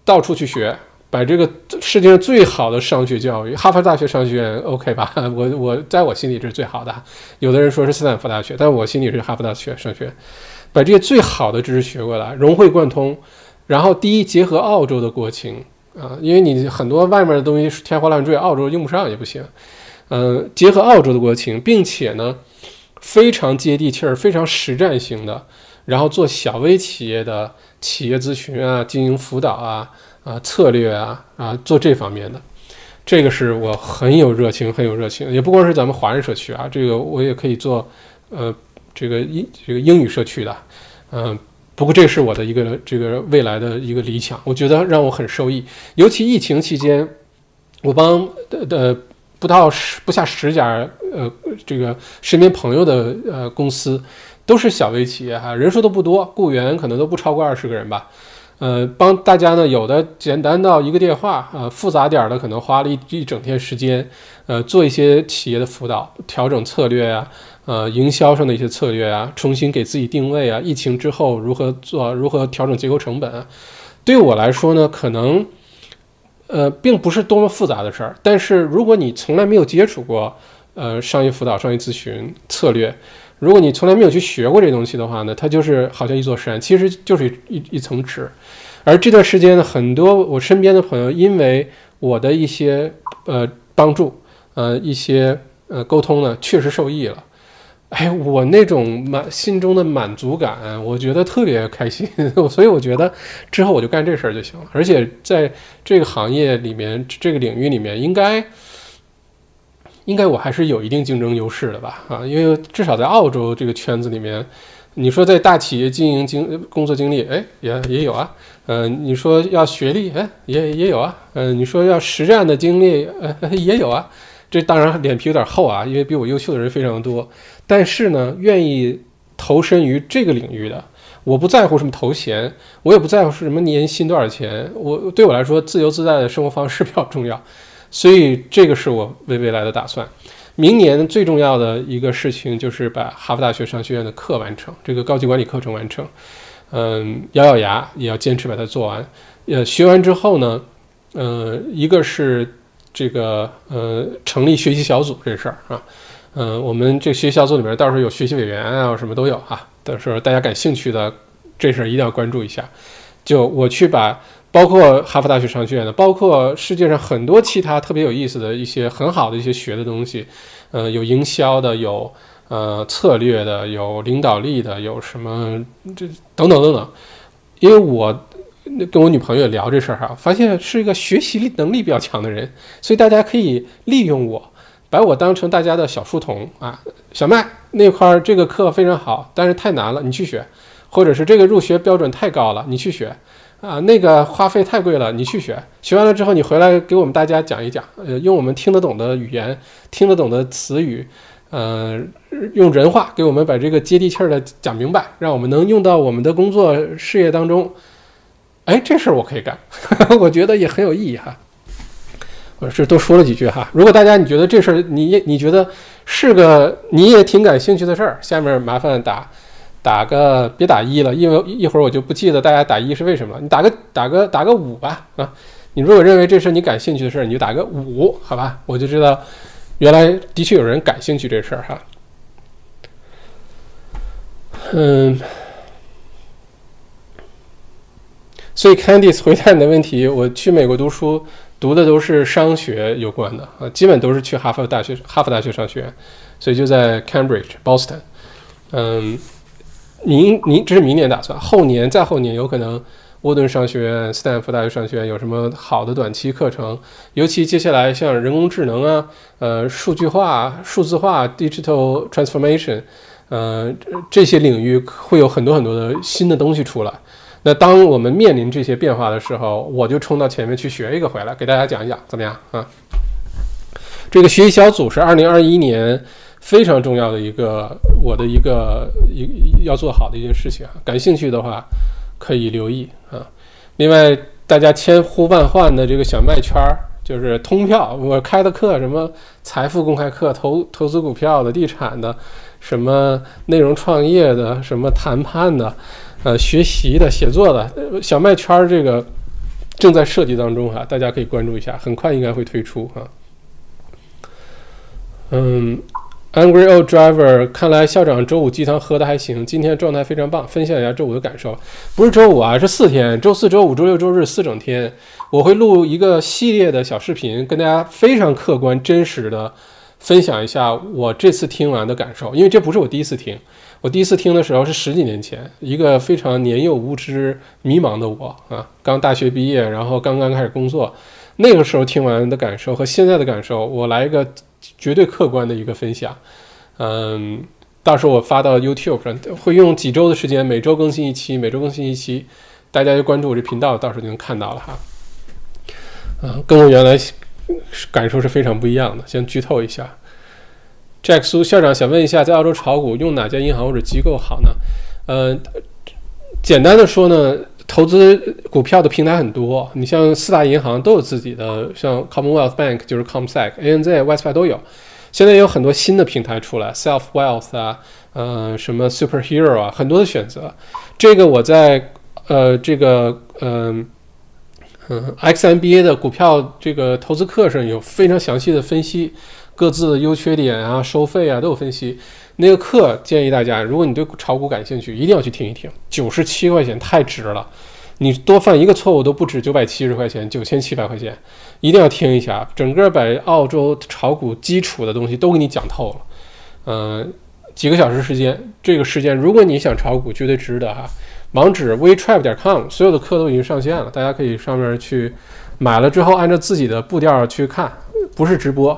到处去学，把这个世界上最好的商学教育，哈佛大学商学院 OK 吧？我我在我心里这是最好的。有的人说是斯坦福大学，但我心里是哈佛大学商学院，把这些最好的知识学过来，融会贯通。然后第一，结合澳洲的国情啊，因为你很多外面的东西天花乱坠，澳洲用不上也不行。呃，结合澳洲的国情，并且呢，非常接地气儿、非常实战型的，然后做小微企业的企业咨询啊、经营辅导啊、啊策略啊啊，做这方面的，这个是我很有热情、很有热情。也不光是咱们华人社区啊，这个我也可以做，呃，这个英这个英语社区的，嗯，不过这是我的一个这个未来的一个理想，我觉得让我很受益。尤其疫情期间，我帮的的。不到十不下十家，呃，这个身边朋友的呃公司，都是小微企业哈，人数都不多，雇员可能都不超过二十个人吧，呃，帮大家呢，有的简单到一个电话，呃，复杂点的可能花了一一整天时间，呃，做一些企业的辅导，调整策略啊，呃，营销上的一些策略啊，重新给自己定位啊，疫情之后如何做，如何调整结构成本，对我来说呢，可能。呃，并不是多么复杂的事儿，但是如果你从来没有接触过，呃，商业辅导、商业咨询策略，如果你从来没有去学过这东西的话呢，它就是好像一座山，其实就是一一层纸。而这段时间呢，很多我身边的朋友，因为我的一些呃帮助，呃一些呃沟通呢，确实受益了。哎，我那种满心中的满足感，我觉得特别开心，所以我觉得之后我就干这事儿就行了。而且在这个行业里面，这个领域里面，应该应该我还是有一定竞争优势的吧？啊，因为至少在澳洲这个圈子里面，你说在大企业经营经工作经历，哎，也也有啊。嗯，你说要学历，哎，也也有啊。嗯，你说要实战的经历，呃，也有啊。这当然脸皮有点厚啊，因为比我优秀的人非常多。但是呢，愿意投身于这个领域的，我不在乎什么头衔，我也不在乎是什么年薪多少钱。我对我来说，自由自在的生活方式 比较重要。所以这个是我为未来的打算。明年最重要的一个事情就是把哈佛大学商学院的课完成，这个高级管理课程完成。嗯，咬咬牙也要坚持把它做完。呃，学完之后呢，呃，一个是。这个呃，成立学习小组这事儿啊，嗯，我们这学习小组里面到时候有学习委员啊，什么都有哈。到时候大家感兴趣的这事儿一定要关注一下。就我去把包括哈佛大学商学院的，包括世界上很多其他特别有意思的一些很好的一些学的东西，呃，有营销的，有呃策略的，有领导力的，有什么这等等等等。因为我跟我女朋友聊这事儿哈，发现是一个学习力能力比较强的人，所以大家可以利用我，把我当成大家的小书童啊。小麦那块儿这个课非常好，但是太难了，你去学；或者是这个入学标准太高了，你去学。啊，那个花费太贵了，你去学，学完了之后你回来给我们大家讲一讲，呃，用我们听得懂的语言，听得懂的词语，呃，用人话给我们把这个接地气儿的讲明白，让我们能用到我们的工作事业当中。哎，这事儿我可以干，我觉得也很有意义哈。我是多说了几句哈。如果大家你觉得这事儿你你觉得是个你也挺感兴趣的事儿，下面麻烦打。打个别打一了，因为一会儿我就不记得大家打一是为什么。你打个打个打个五吧啊！你如果认为这是你感兴趣的事儿，你就打个五，好吧？我就知道原来的确有人感兴趣这事儿哈。嗯，所以 Candice 回答你的问题，我去美国读书读的都是商学有关的啊，基本都是去哈佛大学哈佛大学商学院，所以就在 Cambridge Boston，嗯。明明这是明年打算，后年再后年有可能沃顿商学院、斯坦福大学商学院有什么好的短期课程？尤其接下来像人工智能啊、呃数据化、数字化 （digital transformation），呃这些领域会有很多很多的新的东西出来。那当我们面临这些变化的时候，我就冲到前面去学一个回来，给大家讲一讲，怎么样啊？这个学习小组是二零二一年。非常重要的一个，我的一个一要做好的一件事情啊，感兴趣的话可以留意啊。另外，大家千呼万唤的这个小麦圈儿，就是通票，我开的课，什么财富公开课、投投资股票的、地产的，什么内容创业的、什么谈判的，呃，学习的、写作的，小麦圈儿这个正在设计当中哈，大家可以关注一下，很快应该会推出哈。嗯。Angry old driver，看来校长周五鸡汤喝的还行，今天状态非常棒，分享一下周五的感受。不是周五啊，是四天，周四周五周六周日四整天，我会录一个系列的小视频，跟大家非常客观真实的分享一下我这次听完的感受。因为这不是我第一次听，我第一次听的时候是十几年前，一个非常年幼无知、迷茫的我啊，刚大学毕业，然后刚刚开始工作，那个时候听完的感受和现在的感受，我来一个。绝对客观的一个分享，嗯，到时候我发到 YouTube 上，会用几周的时间，每周更新一期，每周更新一期，大家就关注我这频道，到时候就能看到了哈。嗯，跟我原来感受是非常不一样的。先剧透一下，Jack 苏校长想问一下，在澳洲炒股用哪家银行或者机构好呢？嗯，简单的说呢。投资股票的平台很多，你像四大银行都有自己的，像 Commonwealth Bank 就是 Comsec、ANZ、Westpac 都有。现在也有很多新的平台出来，Self Wealth 啊，呃，什么 Superhero 啊，很多的选择。这个我在呃这个嗯嗯 XMBA 的股票这个投资课上有非常详细的分析，各自的优缺点啊、收费啊都有分析。那个课建议大家，如果你对炒股感兴趣，一定要去听一听。九十七块钱太值了，你多犯一个错误都不止九百七十块钱，九千七百块钱，一定要听一下。整个把澳洲炒股基础的东西都给你讲透了，嗯，几个小时时间，这个时间如果你想炒股，绝对值得哈。网址 wetrap 点 com，所有的课都已经上线了，大家可以上面去买了之后，按照自己的步调去看，不是直播，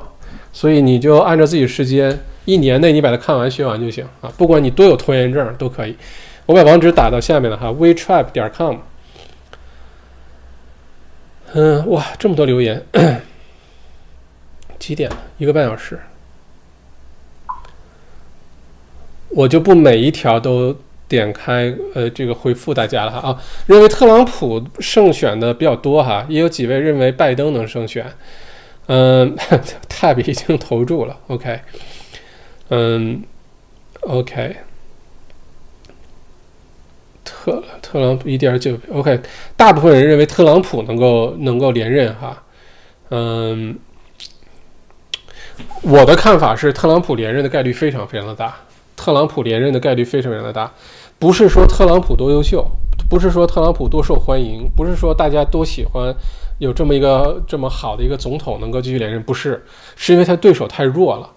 所以你就按照自己时间。一年内你把它看完学完就行啊，不管你多有拖延症都可以。我把网址打到下面了哈，wetrap 点 com。嗯，哇，这么多留言，几点了？一个半小时，我就不每一条都点开呃这个回复大家了哈啊。认为特朗普胜选的比较多哈，也有几位认为拜登能胜选。嗯，tab 已经投注了，OK。嗯，OK，特特朗普一点九，OK，大部分人认为特朗普能够能够连任哈，嗯，我的看法是特朗普连任的概率非常非常的大，特朗普连任的概率非常非常的大，不是说特朗普多优秀，不是说特朗普多受欢迎，不是说大家多喜欢有这么一个这么好的一个总统能够继续连任，不是，是因为他对手太弱了。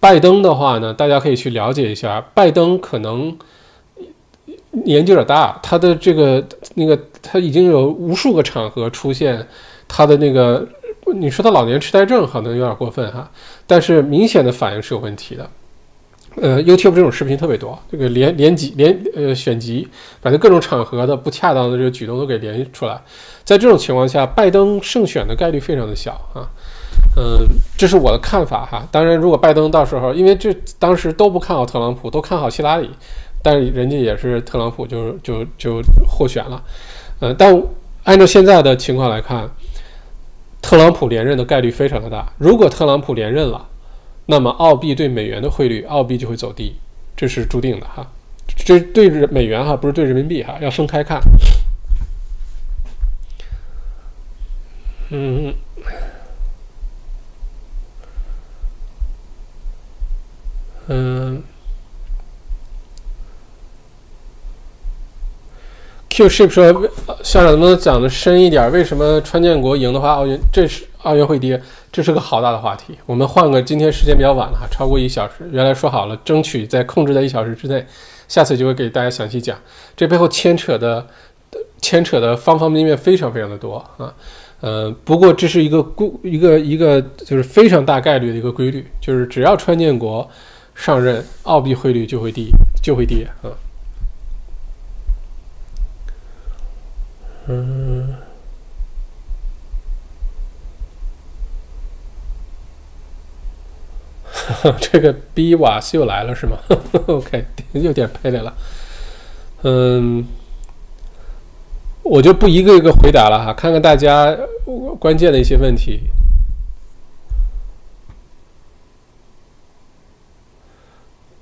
拜登的话呢，大家可以去了解一下，拜登可能年纪有点大，他的这个那个他已经有无数个场合出现他的那个，你说他老年痴呆症可能有点过分哈，但是明显的反应是有问题的。呃，YouTube 这种视频特别多，这个连连集连呃选集，反正各种场合的不恰当的这个举动都给连出来。在这种情况下，拜登胜选的概率非常的小啊。嗯，这是我的看法哈。当然，如果拜登到时候，因为这当时都不看好特朗普，都看好希拉里，但是人家也是特朗普就就就获选了。嗯，但按照现在的情况来看，特朗普连任的概率非常的大。如果特朗普连任了，那么澳币对美元的汇率，澳币就会走低，这是注定的哈。这对美元哈，不是对人民币哈，要分开看。嗯。嗯，Q ship 说校长能不能讲的深一点？为什么川建国赢的话，奥运这是奥运会跌？这是个好大的话题。我们换个，今天时间比较晚了哈，超过一小时。原来说好了，争取在控制在一小时之内，下次就会给大家详细讲。这背后牵扯的牵扯的方方面面非常非常的多啊。呃，不过这是一个规一个一个就是非常大概率的一个规律，就是只要川建国。上任，澳币汇率就会低，就会跌啊。嗯，这个 B 瓦斯又来了是吗？OK，又点配来了。嗯，我就不一个一个回答了哈，看看大家关键的一些问题。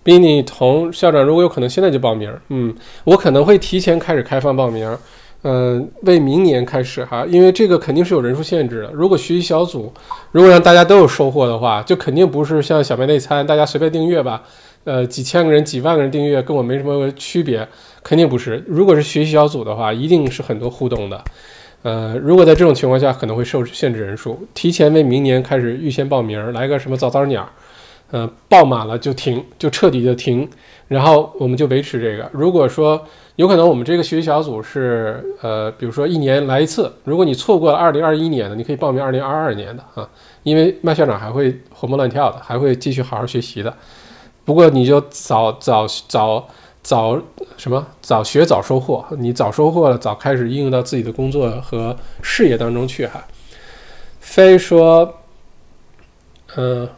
比你同校长，如果有可能，现在就报名。嗯，我可能会提前开始开放报名，嗯，为明年开始哈，因为这个肯定是有人数限制的。如果学习小组，如果让大家都有收获的话，就肯定不是像小麦内参，大家随便订阅吧。呃，几千个人、几万个人订阅，跟我没什么区别，肯定不是。如果是学习小组的话，一定是很多互动的。呃，如果在这种情况下，可能会受限制人数，提前为明年开始预先报名，来个什么早早鸟。呃，爆满了就停，就彻底的停，然后我们就维持这个。如果说有可能，我们这个学习小组是呃，比如说一年来一次，如果你错过了二零二一年的，你可以报名二零二二年的啊，因为麦校长还会活蹦乱跳的，还会继续好好学习的。不过你就早早早早什么早学早收获，你早收获了，早开始应用到自己的工作和事业当中去哈。非说，嗯。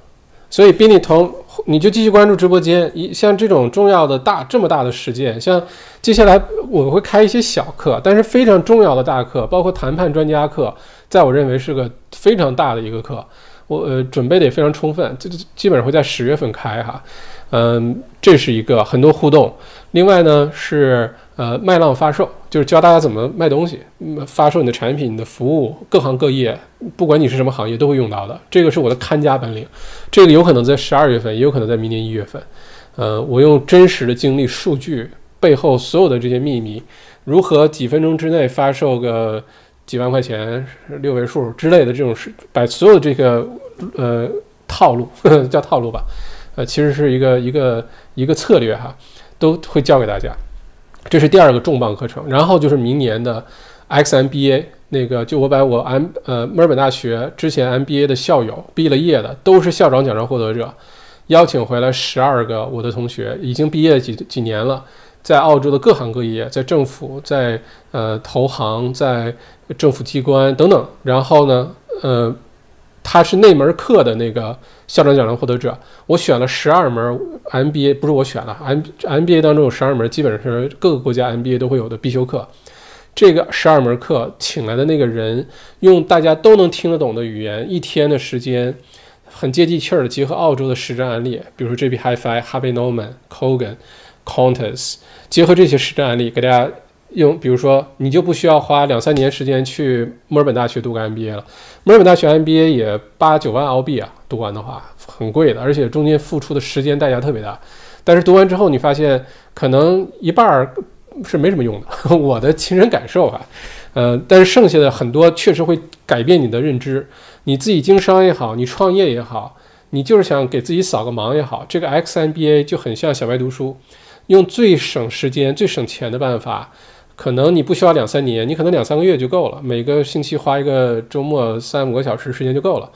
所以，宾利同，你就继续关注直播间。一像这种重要的大这么大的事件，像接下来我会开一些小课，但是非常重要的大课，包括谈判专家课，在我认为是个非常大的一个课。我呃准备的也非常充分，这基本上会在十月份开哈。嗯，这是一个很多互动。另外呢是。呃，麦浪发售就是教大家怎么卖东西，发售你的产品、你的服务，各行各业，不管你是什么行业都会用到的。这个是我的看家本领，这个有可能在十二月份，也有可能在明年一月份。呃，我用真实的经历、数据背后所有的这些秘密，如何几分钟之内发售个几万块钱、六位数之类的这种事，把所有的这个呃套路呵呵 叫套路吧，呃，其实是一个一个一个策略哈，都会教给大家。这是第二个重磅课程，然后就是明年的 XMBA 那个，就我把我 M 呃墨尔本大学之前 MBA 的校友毕了业的，都是校长奖章获得者，邀请回来十二个我的同学，已经毕业几几年了，在澳洲的各行各业，在政府，在呃投行，在政府机关等等，然后呢，呃。他是那门课的那个校长奖章获得者。我选了十二门 MBA，不是我选了，M MBA 当中有十二门，基本上是各个国家 MBA 都会有的必修课。这个十二门课请来的那个人，用大家都能听得懂的语言，一天的时间，很接地气儿的结合澳洲的实战案例，比如说 JP HiFi、Harvey Norman、Kogan、Qantas，结合这些实战案例给大家。用，比如说，你就不需要花两三年时间去墨尔本大学读个 MBA 了。墨尔本大学 MBA 也八九万澳币啊，读完的话很贵的，而且中间付出的时间代价特别大。但是读完之后，你发现可能一半儿是没什么用的，我的亲身感受啊，呃，但是剩下的很多确实会改变你的认知。你自己经商也好，你创业也好，你就是想给自己扫个盲也好，这个 X MBA 就很像小白读书，用最省时间、最省钱的办法，可能你不需要两三年，你可能两三个月就够了，每个星期花一个周末三五个小时时间就够了，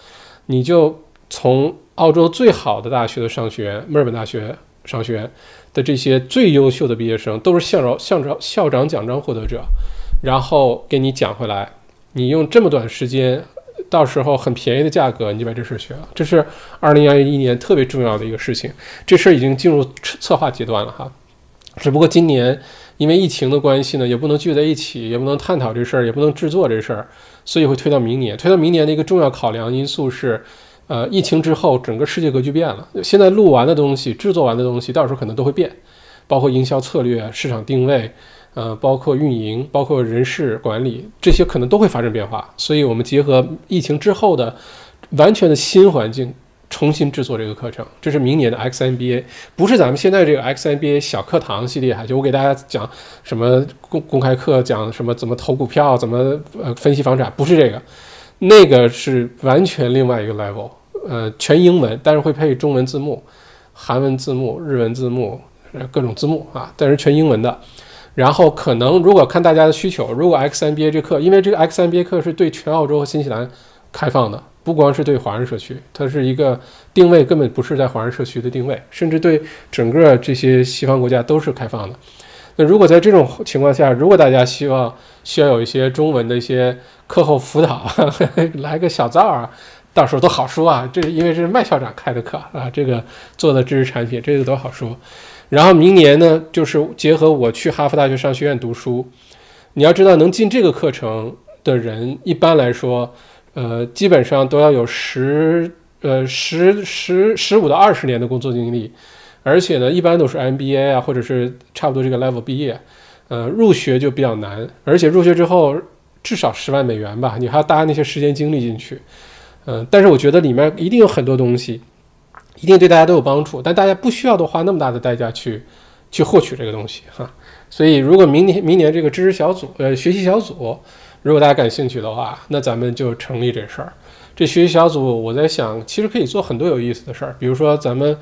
你就从澳洲最好的大学的商学院——墨尔本大学商学院的这些最优秀的毕业生，都是校长、校长、校长奖章获得者，然后给你讲回来，你用这么短时间。到时候很便宜的价格，你就把这事学了。这是二零二一年特别重要的一个事情。这事儿已经进入策划阶段了哈。只不过今年因为疫情的关系呢，也不能聚在一起，也不能探讨这事儿，也不能制作这事儿，所以会推到明年。推到明年的一个重要考量因素是，呃，疫情之后整个世界格局变了。现在录完的东西、制作完的东西，到时候可能都会变，包括营销策略、市场定位。呃，包括运营，包括人事管理，这些可能都会发生变化。所以，我们结合疫情之后的完全的新环境，重新制作这个课程。这是明年的 XNBA，不是咱们现在这个 XNBA 小课堂系列哈。就我给大家讲什么公公开课，讲什么怎么投股票，怎么呃分析房产，不是这个，那个是完全另外一个 level。呃，全英文，但是会配中文字幕、韩文字幕、日文字幕，各种字幕啊，但是全英文的。然后可能如果看大家的需求，如果 XNBA 这课，因为这个 XNBA 课是对全澳洲和新西兰开放的，不光是对华人社区，它是一个定位根本不是在华人社区的定位，甚至对整个这些西方国家都是开放的。那如果在这种情况下，如果大家希望需要有一些中文的一些课后辅导，来个小灶啊，到时候都好说啊。这因为是麦校长开的课啊，这个做的知识产品，这个都好说。然后明年呢，就是结合我去哈佛大学商学院读书。你要知道，能进这个课程的人，一般来说，呃，基本上都要有十呃十十十五到二十年的工作经历，而且呢，一般都是 MBA 啊，或者是差不多这个 level 毕业。呃，入学就比较难，而且入学之后至少十万美元吧，你还要搭那些时间精力进去。嗯，但是我觉得里面一定有很多东西。一定对大家都有帮助，但大家不需要都花那么大的代价去去获取这个东西哈。所以，如果明年明年这个知识小组呃学习小组，如果大家感兴趣的话，那咱们就成立这事儿。这学习小组，我在想，其实可以做很多有意思的事儿，比如说咱们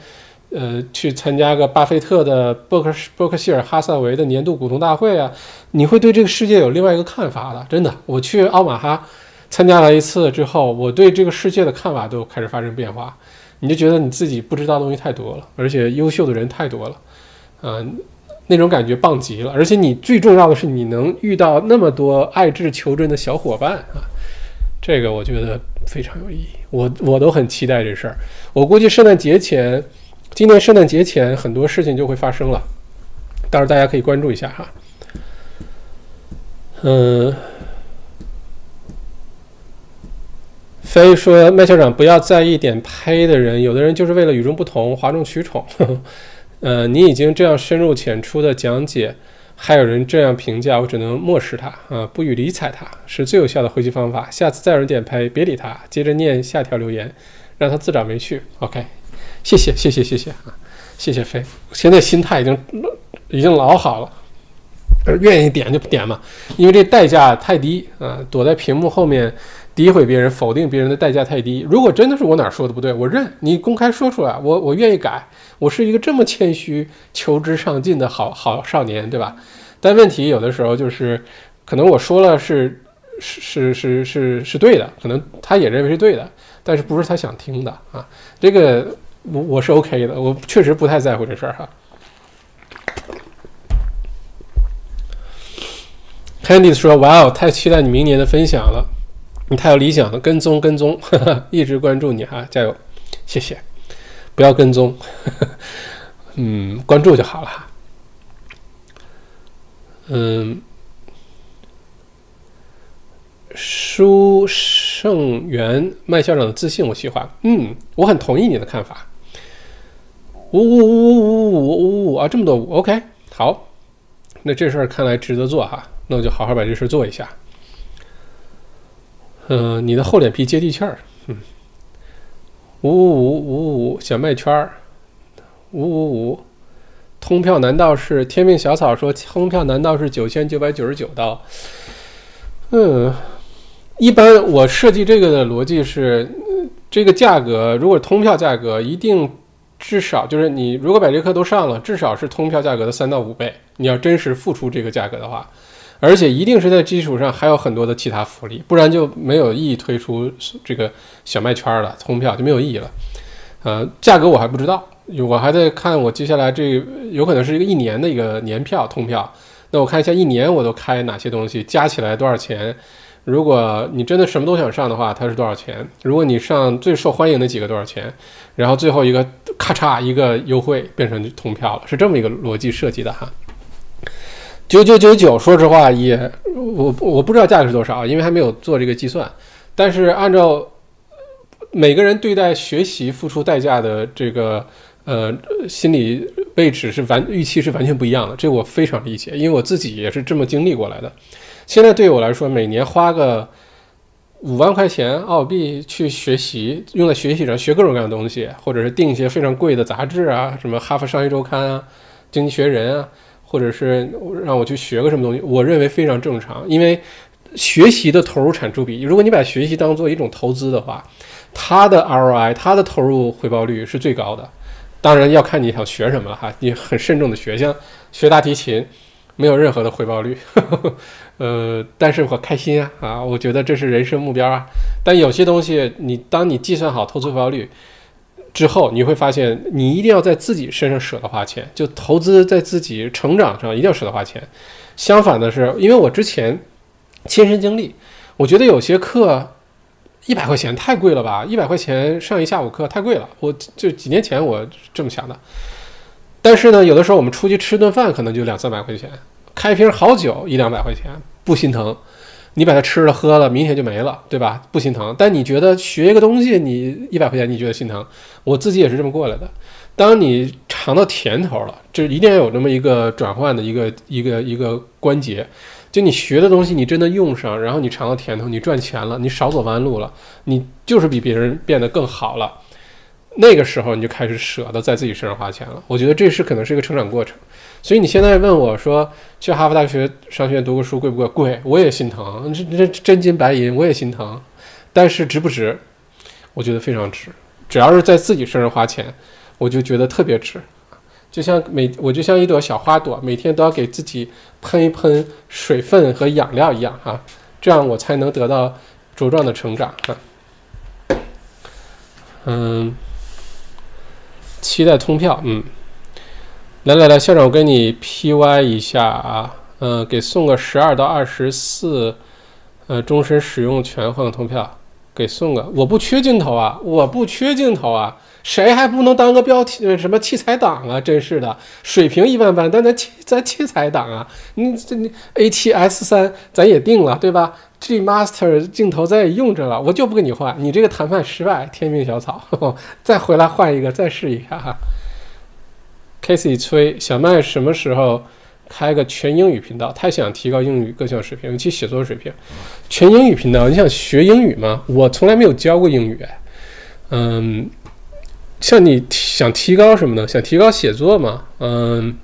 呃去参加个巴菲特的伯克伯克希尔哈萨维的年度股东大会啊，你会对这个世界有另外一个看法的。真的，我去奥马哈参加了一次之后，我对这个世界的看法都开始发生变化。你就觉得你自己不知道东西太多了，而且优秀的人太多了，嗯，那种感觉棒极了。而且你最重要的是，你能遇到那么多爱智求真的小伙伴啊，这个我觉得非常有意义。我我都很期待这事儿。我估计圣诞节前，今年圣诞节前很多事情就会发生了，到时候大家可以关注一下哈。嗯。所以说：“麦校长，不要在意点拍的人，有的人就是为了与众不同，哗众取宠。呃，你已经这样深入浅出的讲解，还有人这样评价，我只能漠视他啊，不予理睬他，是最有效的回击方法。下次再有人点拍，别理他，接着念下条留言，让他自找没趣。OK，谢谢，谢谢，谢谢啊，谢谢飞。现在心态已经已经老好了，愿意点就点嘛，因为这代价太低啊，躲在屏幕后面。”诋毁别人、否定别人的代价太低。如果真的是我哪说的不对，我认你公开说出来，我我愿意改。我是一个这么谦虚、求知上进的好好少年，对吧？但问题有的时候就是，可能我说了是是是是是是对的，可能他也认为是对的，但是不是他想听的啊？这个我我是 OK 的，我确实不太在乎这事儿哈。Candice 说：“哇哦，太期待你明年的分享了。”你太有理想了，跟踪跟踪，一直关注你哈，加油，谢谢，不要跟踪，嗯，关注就好了哈。嗯，书圣元麦校长的自信我喜欢，嗯，我很同意你的看法。呜呜呜呜呜呜呜啊，这么多，OK，好，那这事儿看来值得做哈，那我就好好把这事儿做一下。嗯，你的厚脸皮接地气儿，嗯，五五五五五小麦圈儿，五五五，通票难道是天命小草说通票难道是九千九百九十九刀？嗯，一般我设计这个的逻辑是，这个价格如果通票价格一定至少就是你如果把这课都上了，至少是通票价格的三到五倍。你要真实付出这个价格的话，而且一定是在基础上还有很多的其他福利，不然就没有意义推出这个小麦圈了，通票就没有意义了。呃，价格我还不知道。我还在看，我接下来这有可能是一个一年的一个年票通票。那我看一下一年我都开哪些东西，加起来多少钱？如果你真的什么都想上的话，它是多少钱？如果你上最受欢迎的几个多少钱？然后最后一个咔嚓一个优惠变成通票了，是这么一个逻辑设计的哈。九九九九，说实话也我我不知道价格是多少，因为还没有做这个计算。但是按照每个人对待学习付出代价的这个。呃，心理位置是完预期是完全不一样的，这我非常理解，因为我自己也是这么经历过来的。现在对我来说，每年花个五万块钱澳币去学习，用在学习上学各种各样的东西，或者是订一些非常贵的杂志啊，什么《哈佛商业周刊》啊，《经济学人》啊，或者是让我去学个什么东西，我认为非常正常。因为学习的投入产出比，如果你把学习当做一种投资的话，它的 ROI，它的投入回报率是最高的。当然要看你想学什么了哈，你很慎重的学，像 学大提琴，没有任何的回报率，呵 呵呃，但是我开心啊啊，我觉得这是人生目标啊。但有些东西，你当你计算好投资回报率之后，你会发现你一定要在自己身上舍得花钱，就投资在自己成长上一定要舍得花钱。相反的是，因为我之前亲身经历，我觉得有些课。一百块钱太贵了吧？一百块钱上一下午课太贵了。我就几年前我这么想的。但是呢，有的时候我们出去吃顿饭可能就两三百块钱，开瓶好酒一两百块钱不心疼。你把它吃了喝了，明天就没了，对吧？不心疼。但你觉得学一个东西，你一百块钱你觉得心疼？我自己也是这么过来的。当你尝到甜头了，就一定要有这么一个转换的一个一个一个关节。就你学的东西，你真的用上，然后你尝到甜头，你赚钱了，你少走弯路了，你就是比别人变得更好了。那个时候你就开始舍得在自己身上花钱了。我觉得这是可能是一个成长过程。所以你现在问我说去哈佛大学商学院读个书贵不贵？贵，我也心疼。这这真金白银，我也心疼。但是值不值？我觉得非常值。只要是在自己身上花钱，我就觉得特别值。就像每我就像一朵小花朵，每天都要给自己喷一喷水分和养料一样哈，这样我才能得到茁壮的成长哈。嗯，期待通票，嗯，来来来，校长，我给你 P Y 一下啊，嗯，给送个十二到二十四，呃，终身使用权换个通票，给送个，我不缺镜头啊，我不缺镜头啊。谁还不能当个标题什么器材党啊？真是的，水平一般般，但咱器咱器材党啊！你这你 A7S 三咱也定了对吧？G Master 镜头咱也用着了，我就不跟你换，你这个谈判失败，天命小草，再回来换一个，再试一下哈。Casey 催小麦什么时候开个全英语频道？太想提高英语各项水平，尤其写作水平。全英语频道，你想学英语吗？我从来没有教过英语，嗯。像你想提高什么呢？想提高写作吗？嗯，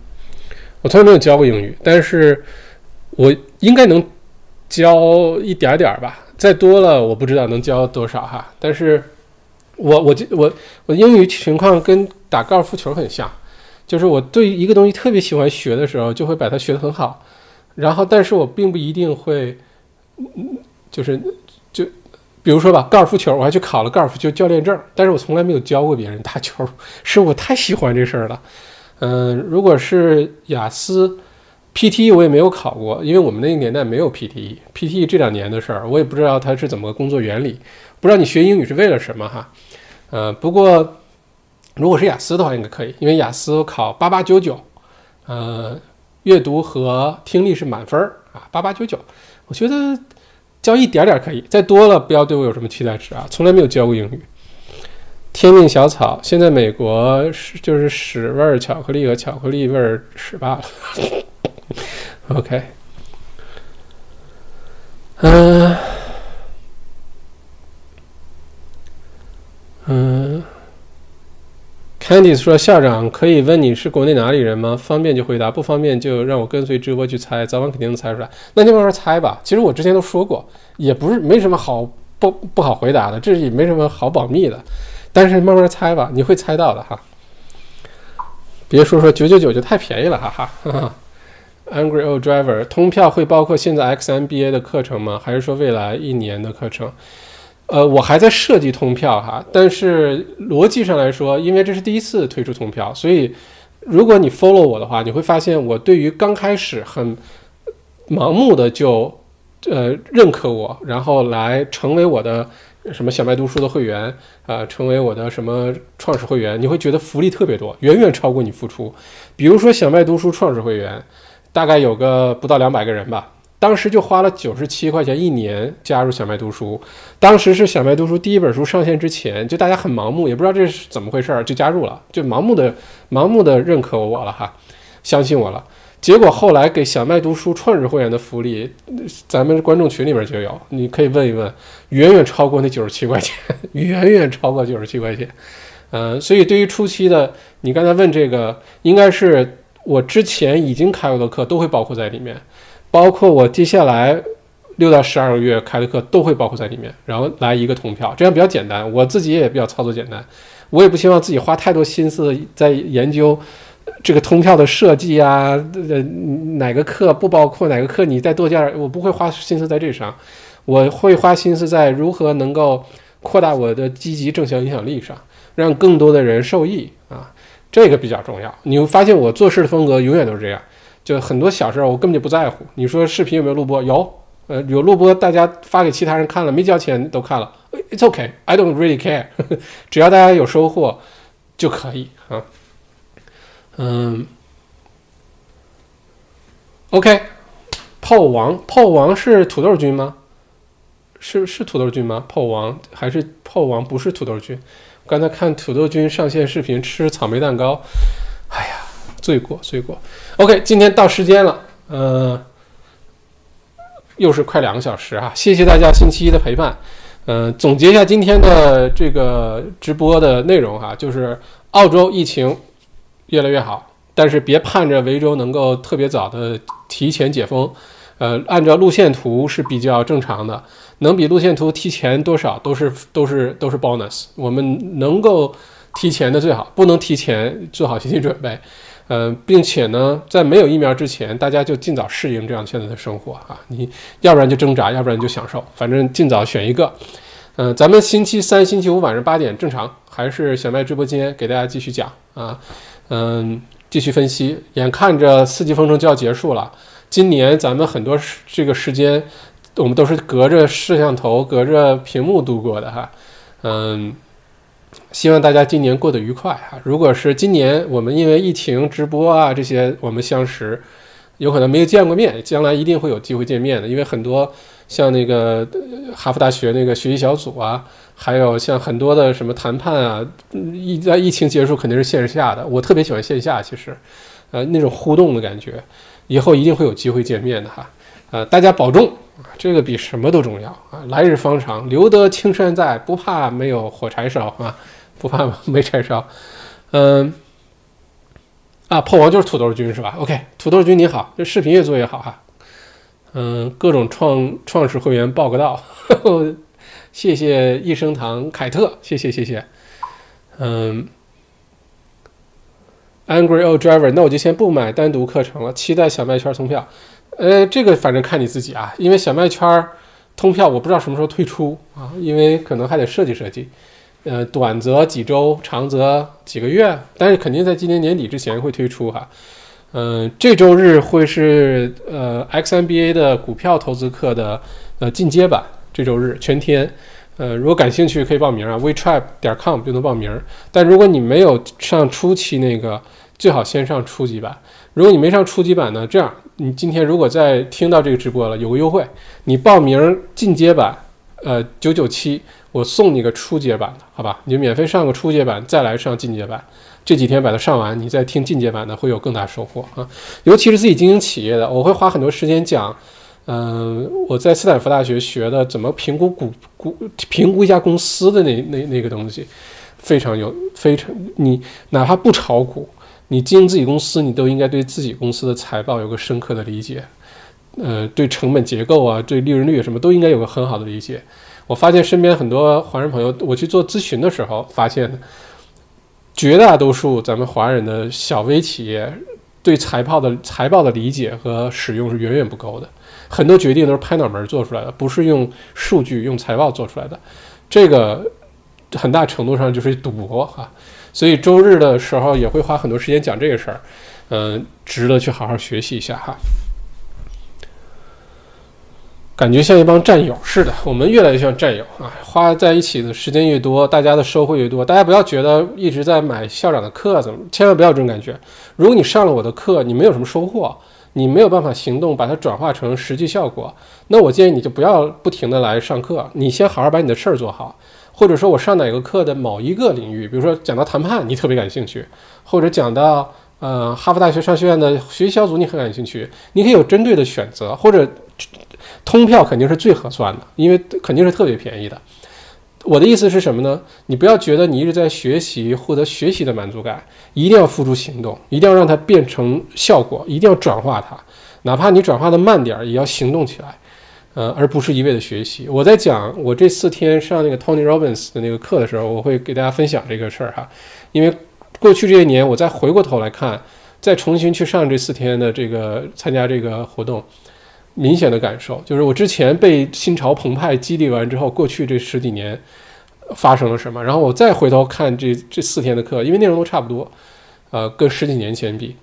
我从来没有教过英语，但是我应该能教一点点儿吧。再多了，我不知道能教多少哈。但是，我我我我英语情况跟打高尔夫球很像，就是我对一个东西特别喜欢学的时候，就会把它学得很好。然后，但是我并不一定会，就是就。比如说吧，高尔夫球，我还去考了高尔夫球教练证，但是我从来没有教过别人打球，是我太喜欢这事儿了。嗯，如果是雅思，PTE 我也没有考过，因为我们那个年代没有 PTE，PTE 这两年的事儿，我也不知道它是怎么个工作原理，不知道你学英语是为了什么哈。呃，不过如果是雅思的话，应该可以，因为雅思考八八九九，呃，阅读和听力是满分啊，八八九九，我觉得。教一点点可以，再多了不要对我有什么期待值啊！从来没有教过英语。天命小草，现在美国是就是屎味儿巧克力和巧克力味儿屎罢了。OK，嗯嗯 Candice 说：“校长可以问你是国内哪里人吗？方便就回答，不方便就让我跟随直播去猜，早晚肯定能猜出来。那就慢慢猜吧。其实我之前都说过，也不是没什么好不不好回答的，这也没什么好保密的。但是慢慢猜吧，你会猜到的哈。别说说九九九就太便宜了，哈哈。Angry Old Driver，通票会包括现在 XMBA 的课程吗？还是说未来一年的课程？”呃，我还在设计通票哈，但是逻辑上来说，因为这是第一次推出通票，所以如果你 follow 我的话，你会发现我对于刚开始很盲目的就呃认可我，然后来成为我的什么小麦读书的会员啊，成为我的什么创始会员，你会觉得福利特别多，远远超过你付出。比如说小麦读书创始会员，大概有个不到两百个人吧。当时就花了九十七块钱一年加入小麦读书，当时是小麦读书第一本书上线之前，就大家很盲目，也不知道这是怎么回事儿，就加入了，就盲目的盲目的认可我了哈，相信我了。结果后来给小麦读书创始会员的福利，咱们观众群里面就有，你可以问一问，远远超过那九十七块钱，远远超过九十七块钱。嗯，所以对于初期的，你刚才问这个，应该是我之前已经开过的课都会包括在里面。包括我接下来六到十二个月开的课都会包括在里面，然后来一个通票，这样比较简单。我自己也比较操作简单，我也不希望自己花太多心思在研究这个通票的设计啊，呃，哪个课不包括哪个课，你再多加点，我不会花心思在这上，我会花心思在如何能够扩大我的积极正向影响力上，让更多的人受益啊，这个比较重要。你会发现我做事的风格永远都是这样。就很多小事儿，我根本就不在乎。你说视频有没有录播？有，呃，有录播，大家发给其他人看了，没交钱都看了。It's OK, I don't really care，只要大家有收获就可以啊。嗯，OK，炮王，炮王是土豆君吗？是是土豆君吗？炮王还是炮王？不是土豆君。刚才看土豆君上线视频吃草莓蛋糕，哎呀。罪过，罪过。OK，今天到时间了，呃，又是快两个小时啊！谢谢大家星期一的陪伴。嗯，总结一下今天的这个直播的内容哈，就是澳洲疫情越来越好，但是别盼着维州能够特别早的提前解封。呃，按照路线图是比较正常的，能比路线图提前多少都是都是都是 bonus。我们能够提前的最好，不能提前做好心理准备。嗯，并且呢，在没有疫苗之前，大家就尽早适应这样现在的生活啊！你要不然就挣扎，要不然就享受，反正尽早选一个。嗯，咱们星期三、星期五晚上八点正常，还是小麦直播间给大家继续讲啊。嗯，继续分析。眼看着四级封城就要结束了，今年咱们很多这个时间，我们都是隔着摄像头、隔着屏幕度过的哈。嗯。希望大家今年过得愉快哈！如果是今年我们因为疫情直播啊这些我们相识，有可能没有见过面，将来一定会有机会见面的。因为很多像那个哈佛大学那个学习小组啊，还有像很多的什么谈判啊，疫在疫情结束肯定是线下的。我特别喜欢线下，其实，呃，那种互动的感觉，以后一定会有机会见面的哈。呃，大家保重啊这个比什么都重要啊！来日方长，留得青山在，不怕没有火柴烧啊！不怕没柴烧，嗯，啊，破王就是土豆君是吧？OK，土豆君你好，这视频越做越好哈，嗯，各种创创始会员报个到，谢谢益生堂凯特，谢谢谢谢，嗯，Angry Old Driver，那我就先不买单独课程了，期待小麦圈通票，呃，这个反正看你自己啊，因为小麦圈通票我不知道什么时候推出啊，因为可能还得设计设计。呃，短则几周，长则几个月，但是肯定在今年年底之前会推出哈。嗯，这周日会是呃 XMBA 的股票投资课的呃进阶版，这周日全天。呃，如果感兴趣可以报名啊，WeTrap 点 com 就能报名。但如果你没有上初期那个，最好先上初级版。如果你没上初级版呢，这样你今天如果在听到这个直播了，有个优惠，你报名进阶版，呃九九七。我送你个初阶版的，好吧？你就免费上个初阶版，再来上进阶版。这几天把它上完，你再听进阶版的，会有更大收获啊！尤其是自己经营企业的，我会花很多时间讲，嗯，我在斯坦福大学学的怎么评估股股评估一家公司的那那那个东西，非常有非常你哪怕不炒股，你经营自己公司，你都应该对自己公司的财报有个深刻的理解，呃，对成本结构啊，对利润率什么都应该有个很好的理解。我发现身边很多华人朋友，我去做咨询的时候发现，绝大多数咱们华人的小微企业对财报的财报的理解和使用是远远不够的。很多决定都是拍脑门做出来的，不是用数据、用财报做出来的，这个很大程度上就是赌博哈。所以周日的时候也会花很多时间讲这个事儿，嗯，值得去好好学习一下哈。感觉像一帮战友似的，我们越来越像战友啊，花在一起的时间越多，大家的收获越多。大家不要觉得一直在买校长的课怎么，千万不要这种感觉。如果你上了我的课，你没有什么收获。你没有办法行动，把它转化成实际效果，那我建议你就不要不停的来上课，你先好好把你的事儿做好，或者说我上哪个课的某一个领域，比如说讲到谈判，你特别感兴趣，或者讲到呃哈佛大学商学院的学习小组，你很感兴趣，你可以有针对的选择，或者通票肯定是最合算的，因为肯定是特别便宜的。我的意思是什么呢？你不要觉得你一直在学习，获得学习的满足感，一定要付诸行动，一定要让它变成效果，一定要转化它，哪怕你转化的慢点儿，也要行动起来，呃，而不是一味的学习。我在讲我这四天上那个 Tony Robbins 的那个课的时候，我会给大家分享这个事儿哈，因为过去这些年，我再回过头来看，再重新去上这四天的这个参加这个活动。明显的感受就是，我之前被心潮澎湃激励完之后，过去这十几年发生了什么？然后我再回头看这这四天的课，因为内容都差不多，呃，跟十几年前比，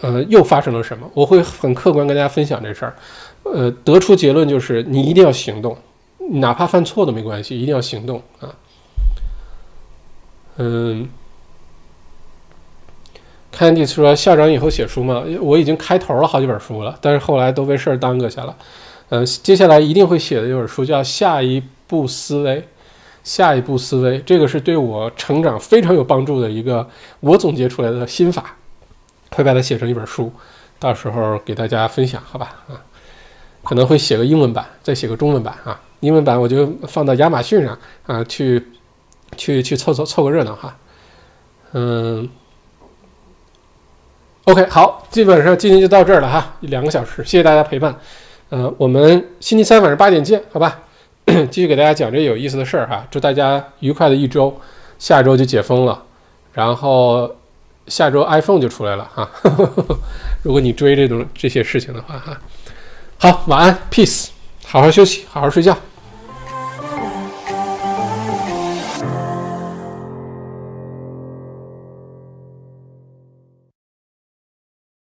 呃，又发生了什么？我会很客观跟大家分享这事儿，呃，得出结论就是，你一定要行动，哪怕犯错都没关系，一定要行动啊，嗯。看迪说校长以后写书吗？我已经开头了好几本书了，但是后来都被事儿耽搁下了。嗯，接下来一定会写的一本书叫《下一步思维》，下一步思维，这个是对我成长非常有帮助的一个我总结出来的心法，会把它写成一本书，到时候给大家分享，好吧？啊，可能会写个英文版，再写个中文版啊。英文版我就放到亚马逊上啊，去去去凑凑凑个热闹哈。嗯。OK，好，基本上今天就到这儿了哈，两个小时，谢谢大家陪伴。呃，我们星期三晚上八点见，好吧？继续给大家讲这有意思的事儿哈，祝大家愉快的一周，下周就解封了，然后下周 iPhone 就出来了哈。如果你追这种这些事情的话哈，好，晚安，peace，好好休息，好好睡觉。